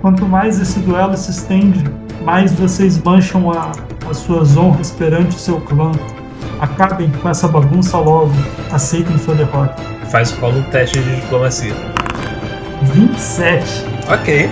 Quanto mais esse duelo se estende, mais vocês mancham a, as suas honras perante o seu clã. Acabem com essa bagunça logo. Aceitem sua derrota. Faz rola um teste de diplomacia. 27. Ok.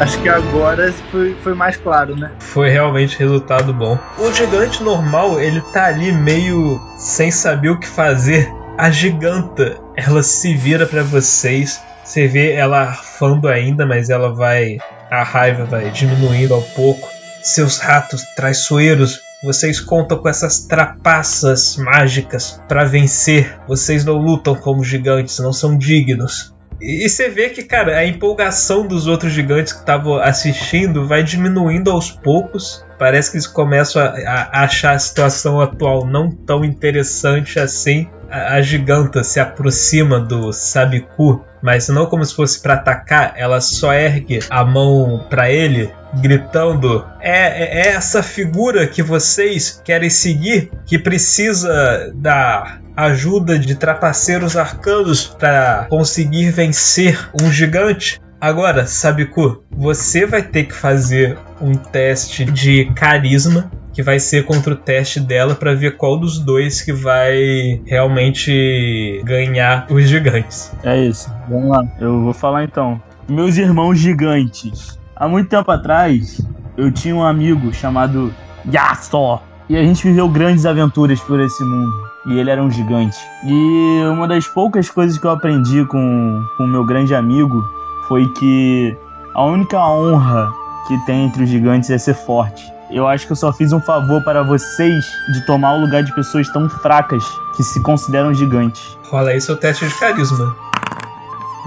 Acho que agora foi, foi mais claro, né? Foi realmente resultado bom. O gigante normal, ele tá ali meio sem saber o que fazer. A giganta, ela se vira pra vocês. Você vê ela arfando ainda, mas ela vai. A raiva vai diminuindo ao pouco. Seus ratos traiçoeiros, vocês contam com essas trapaças mágicas pra vencer. Vocês não lutam como gigantes, não são dignos. E você vê que, cara, a empolgação dos outros gigantes que estavam assistindo vai diminuindo aos poucos. Parece que eles começam a, a achar a situação atual não tão interessante assim. A, a giganta se aproxima do Sabiku, mas não como se fosse para atacar, ela só ergue a mão para ele, gritando: é, é essa figura que vocês querem seguir que precisa da ajuda de trapaceiros arcanos para conseguir vencer um gigante. Agora, Sabiku, você vai ter que fazer um teste de carisma que vai ser contra o teste dela para ver qual dos dois que vai realmente ganhar os gigantes. É isso, vamos lá. Eu vou falar então. Meus irmãos gigantes. Há muito tempo atrás, eu tinha um amigo chamado Yasuo. E a gente viveu grandes aventuras por esse mundo. E ele era um gigante. E uma das poucas coisas que eu aprendi com o meu grande amigo foi que a única honra que tem entre os gigantes é ser forte. Eu acho que eu só fiz um favor para vocês de tomar o lugar de pessoas tão fracas que se consideram gigantes. Rola aí seu teste de carisma.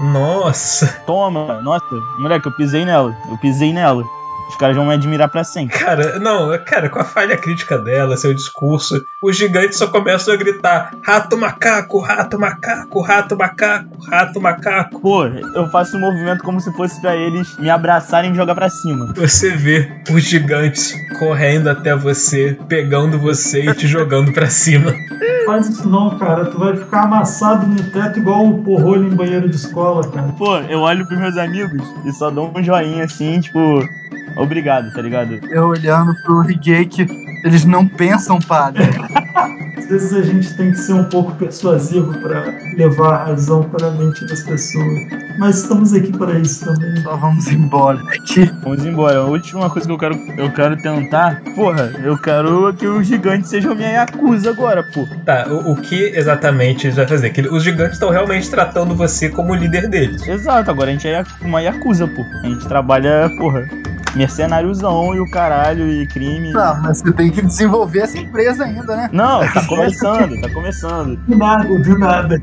Nossa, Toma, nossa, moleque, eu pisei nela. Eu pisei nela. Os caras vão me admirar pra sempre. cara, não, cara, com a falha crítica dela, seu discurso, os gigantes só começam a gritar: rato macaco, rato macaco, rato macaco, rato macaco. Pô, eu faço um movimento como se fosse pra eles me abraçarem e me jogar pra cima. Você vê os gigantes correndo até você, pegando você e te jogando pra cima. Faz isso não, cara. Tu vai ficar amassado no teto igual o porrolho em banheiro de escola, cara. Pô, eu olho pros meus amigos e só dou um joinha assim, tipo, obrigado, tá ligado? Eu olhando pro Higeki, eles não pensam, padre. Às vezes a gente tem que ser um pouco persuasivo pra levar a razão para a mente das pessoas. Mas estamos aqui para isso também. Só vamos embora daqui. Vamos embora. A última coisa que eu quero, eu quero tentar, porra, eu quero que os gigantes sejam minha Yakuza agora, pô. Tá, o, o que exatamente eles vão fazer? Que os gigantes estão realmente tratando você como líder deles. Exato, agora a gente é uma Yakuza, pô. A gente trabalha, porra, mercenáriozão e o caralho e crime. Não, mas você tem que desenvolver essa empresa ainda, né? Não, tá começando, tá começando. Do nada, do nada.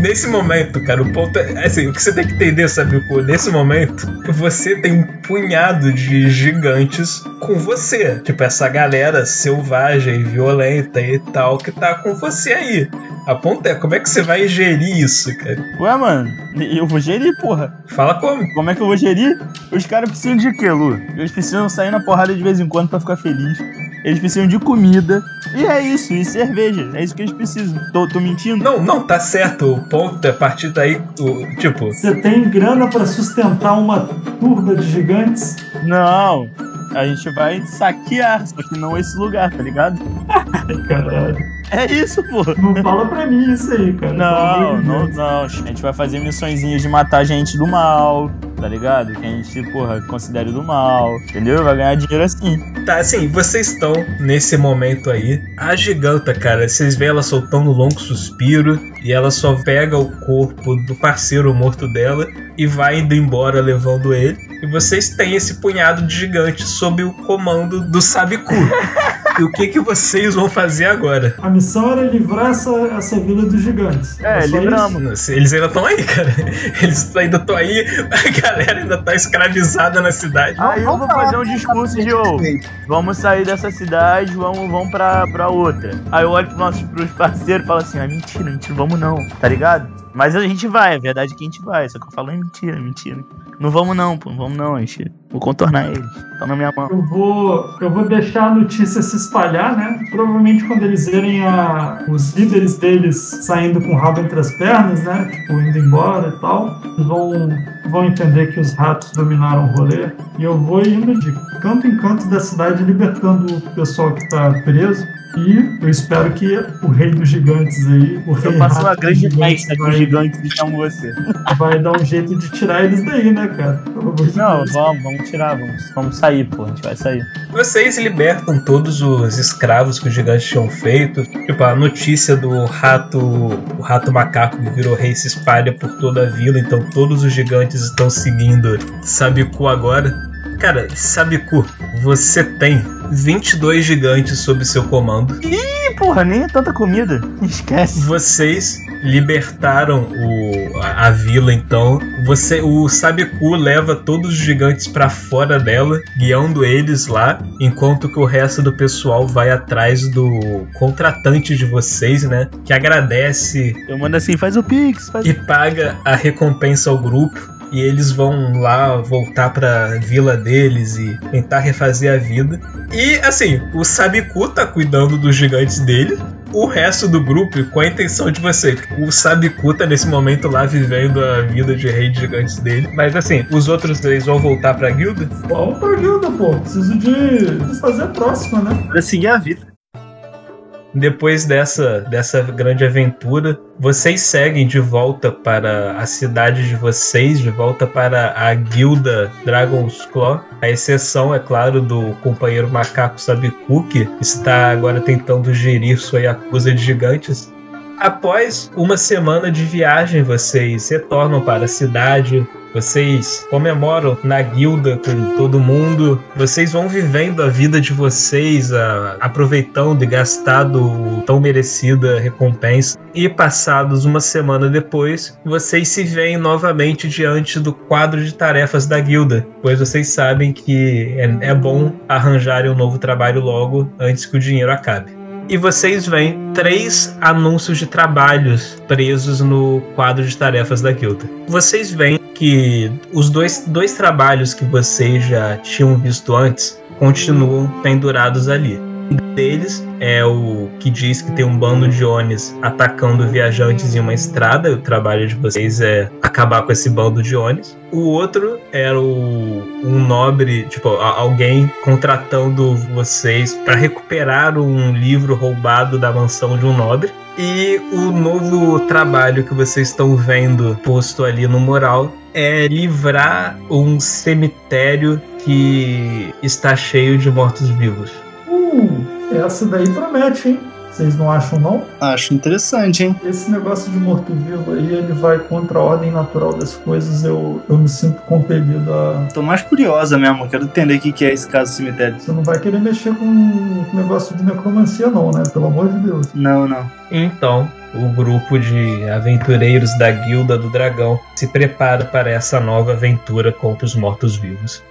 Nesse momento, cara, o ponto é. Assim, o que você tem que entender, sabe? Nesse momento, você tem um punhado de gigantes com você. Tipo, essa galera selvagem, violenta e tal, que tá com você aí. A ponto é, como é que você vai gerir isso, cara? Ué, mano, eu vou gerir, porra. Fala como? Como é que eu vou gerir? Os caras precisam de quê, Lu? Eles precisam sair na porrada de vez em quando pra ficar feliz. Eles precisam de comida. E é isso, e cerveja. É isso que eles precisam. Tô, tô mentindo? Não, não, tá certo. O ponto é a partir daí, o, tipo, Você tem grana para sustentar uma turba de gigantes? Não. A gente vai saquear, só que não esse lugar, tá ligado? Caralho. É isso, pô. Não fala pra mim isso aí, cara. Não, não, não. A gente vai fazer missõezinhas de matar gente do mal, tá ligado? Que a gente, porra, considere do mal, entendeu? Vai ganhar dinheiro assim. Tá, assim, vocês estão nesse momento aí. A giganta, cara, vocês veem ela soltando um longo suspiro e ela só pega o corpo do parceiro morto dela e vai indo embora levando ele. E vocês têm esse punhado de gigantes sob o comando do Sabiku. e o que que vocês vão fazer agora? A missão era livrar essa, essa vila dos gigantes. É, só livramos. Eles ainda estão aí, cara. Eles ainda estão aí, a galera ainda tá escravizada na cidade. Aí eu vou fazer um discurso de, ô, vamos sair dessa cidade, vamos, vamos pra, pra outra. Aí eu olho pros nossos pros parceiros e falo assim, ah, mentira, mentira, vamos não, tá ligado? Mas a gente vai, é verdade que a gente vai, só que eu falo, é mentira, é mentira. Não vamos não, pô, não vamos não, a gente. Vou contornar eles. Estão na minha mão. Eu vou, eu vou deixar a notícia se espalhar, né? Provavelmente quando eles verem a, os líderes deles saindo com o rabo entre as pernas, né? Tipo, indo embora e tal, vão, vão entender que os ratos dominaram o rolê. E eu vou indo de canto em canto da cidade, libertando o pessoal que tá preso. E eu espero que o rei dos gigantes aí, o rei Eu uma grande festa os gigantes e chamo você. vai dar um jeito de tirar eles daí, né, cara? Não, vamos, vamos tirar, vamos, vamos sair, pô, a gente vai sair. Vocês libertam todos os escravos que os gigantes tinham feito. Tipo, a notícia do rato, o rato macaco que virou rei se espalha por toda a vila, então todos os gigantes estão seguindo Sabiku agora. Cara, Sabiku, você tem 22 gigantes sob seu comando. Ih, porra, nem é tanta comida. Esquece. Vocês libertaram o, a, a vila, então. Você, o Sabiku leva todos os gigantes pra fora dela, guiando eles lá, enquanto que o resto do pessoal vai atrás do contratante de vocês, né? Que agradece Eu mando assim, faz o pix, faz e paga a recompensa ao grupo. E eles vão lá voltar pra vila deles e tentar refazer a vida. E assim, o Sabiku tá cuidando dos gigantes dele. O resto do grupo, com a intenção de você. O Sabiku tá nesse momento lá vivendo a vida de rei de gigantes dele. Mas assim, os outros três vão voltar pra guilda. Vamos pra guilda, pô. Preciso de fazer a próxima, né? Pra seguir a vida. Depois dessa, dessa grande aventura, vocês seguem de volta para a cidade de vocês, de volta para a guilda Dragon's Claw. A exceção, é claro, do companheiro macaco Sabiku, que está agora tentando gerir sua Yakuza de gigantes. Após uma semana de viagem, vocês retornam para a cidade, vocês comemoram na guilda com todo mundo, vocês vão vivendo a vida de vocês, a- aproveitando e gastando tão merecida recompensa. E passados uma semana depois, vocês se veem novamente diante do quadro de tarefas da guilda, pois vocês sabem que é, é bom arranjarem um novo trabalho logo antes que o dinheiro acabe e vocês veem três anúncios de trabalhos presos no quadro de tarefas da guilda. Vocês veem que os dois, dois trabalhos que vocês já tinham visto antes continuam pendurados ali. Um deles é o que diz que tem um bando de Onis atacando viajantes em uma estrada. O trabalho de vocês é acabar com esse bando de Onis. O outro era o, um nobre, tipo, alguém contratando vocês para recuperar um livro roubado da mansão de um nobre. E o novo trabalho que vocês estão vendo posto ali no mural é livrar um cemitério que está cheio de mortos-vivos. Uh, essa daí promete, hein? Vocês não acham, não? Acho interessante, hein? Esse negócio de morto-vivo aí, ele vai contra a ordem natural das coisas. Eu, eu me sinto compelido a. Tô mais curiosa mesmo, quero entender o que que é esse caso do cemitério. Você não vai querer mexer com negócio de necromancia, não, né? Pelo amor de Deus. Não, não. Então, o grupo de aventureiros da Guilda do Dragão se prepara para essa nova aventura contra os mortos-vivos.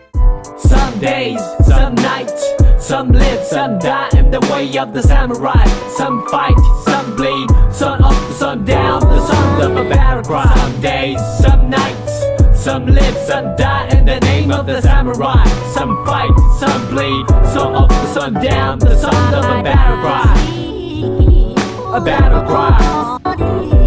Some days, some nights, some live, some die in the way of the samurai. Some fight, some bleed, sun up, sun down, the sons of a paragraph. Some days, some nights, some live, some die in the name of the samurai. Some fight, some bleed, sun up, sun down, the sons of a paragraph. A battle cry.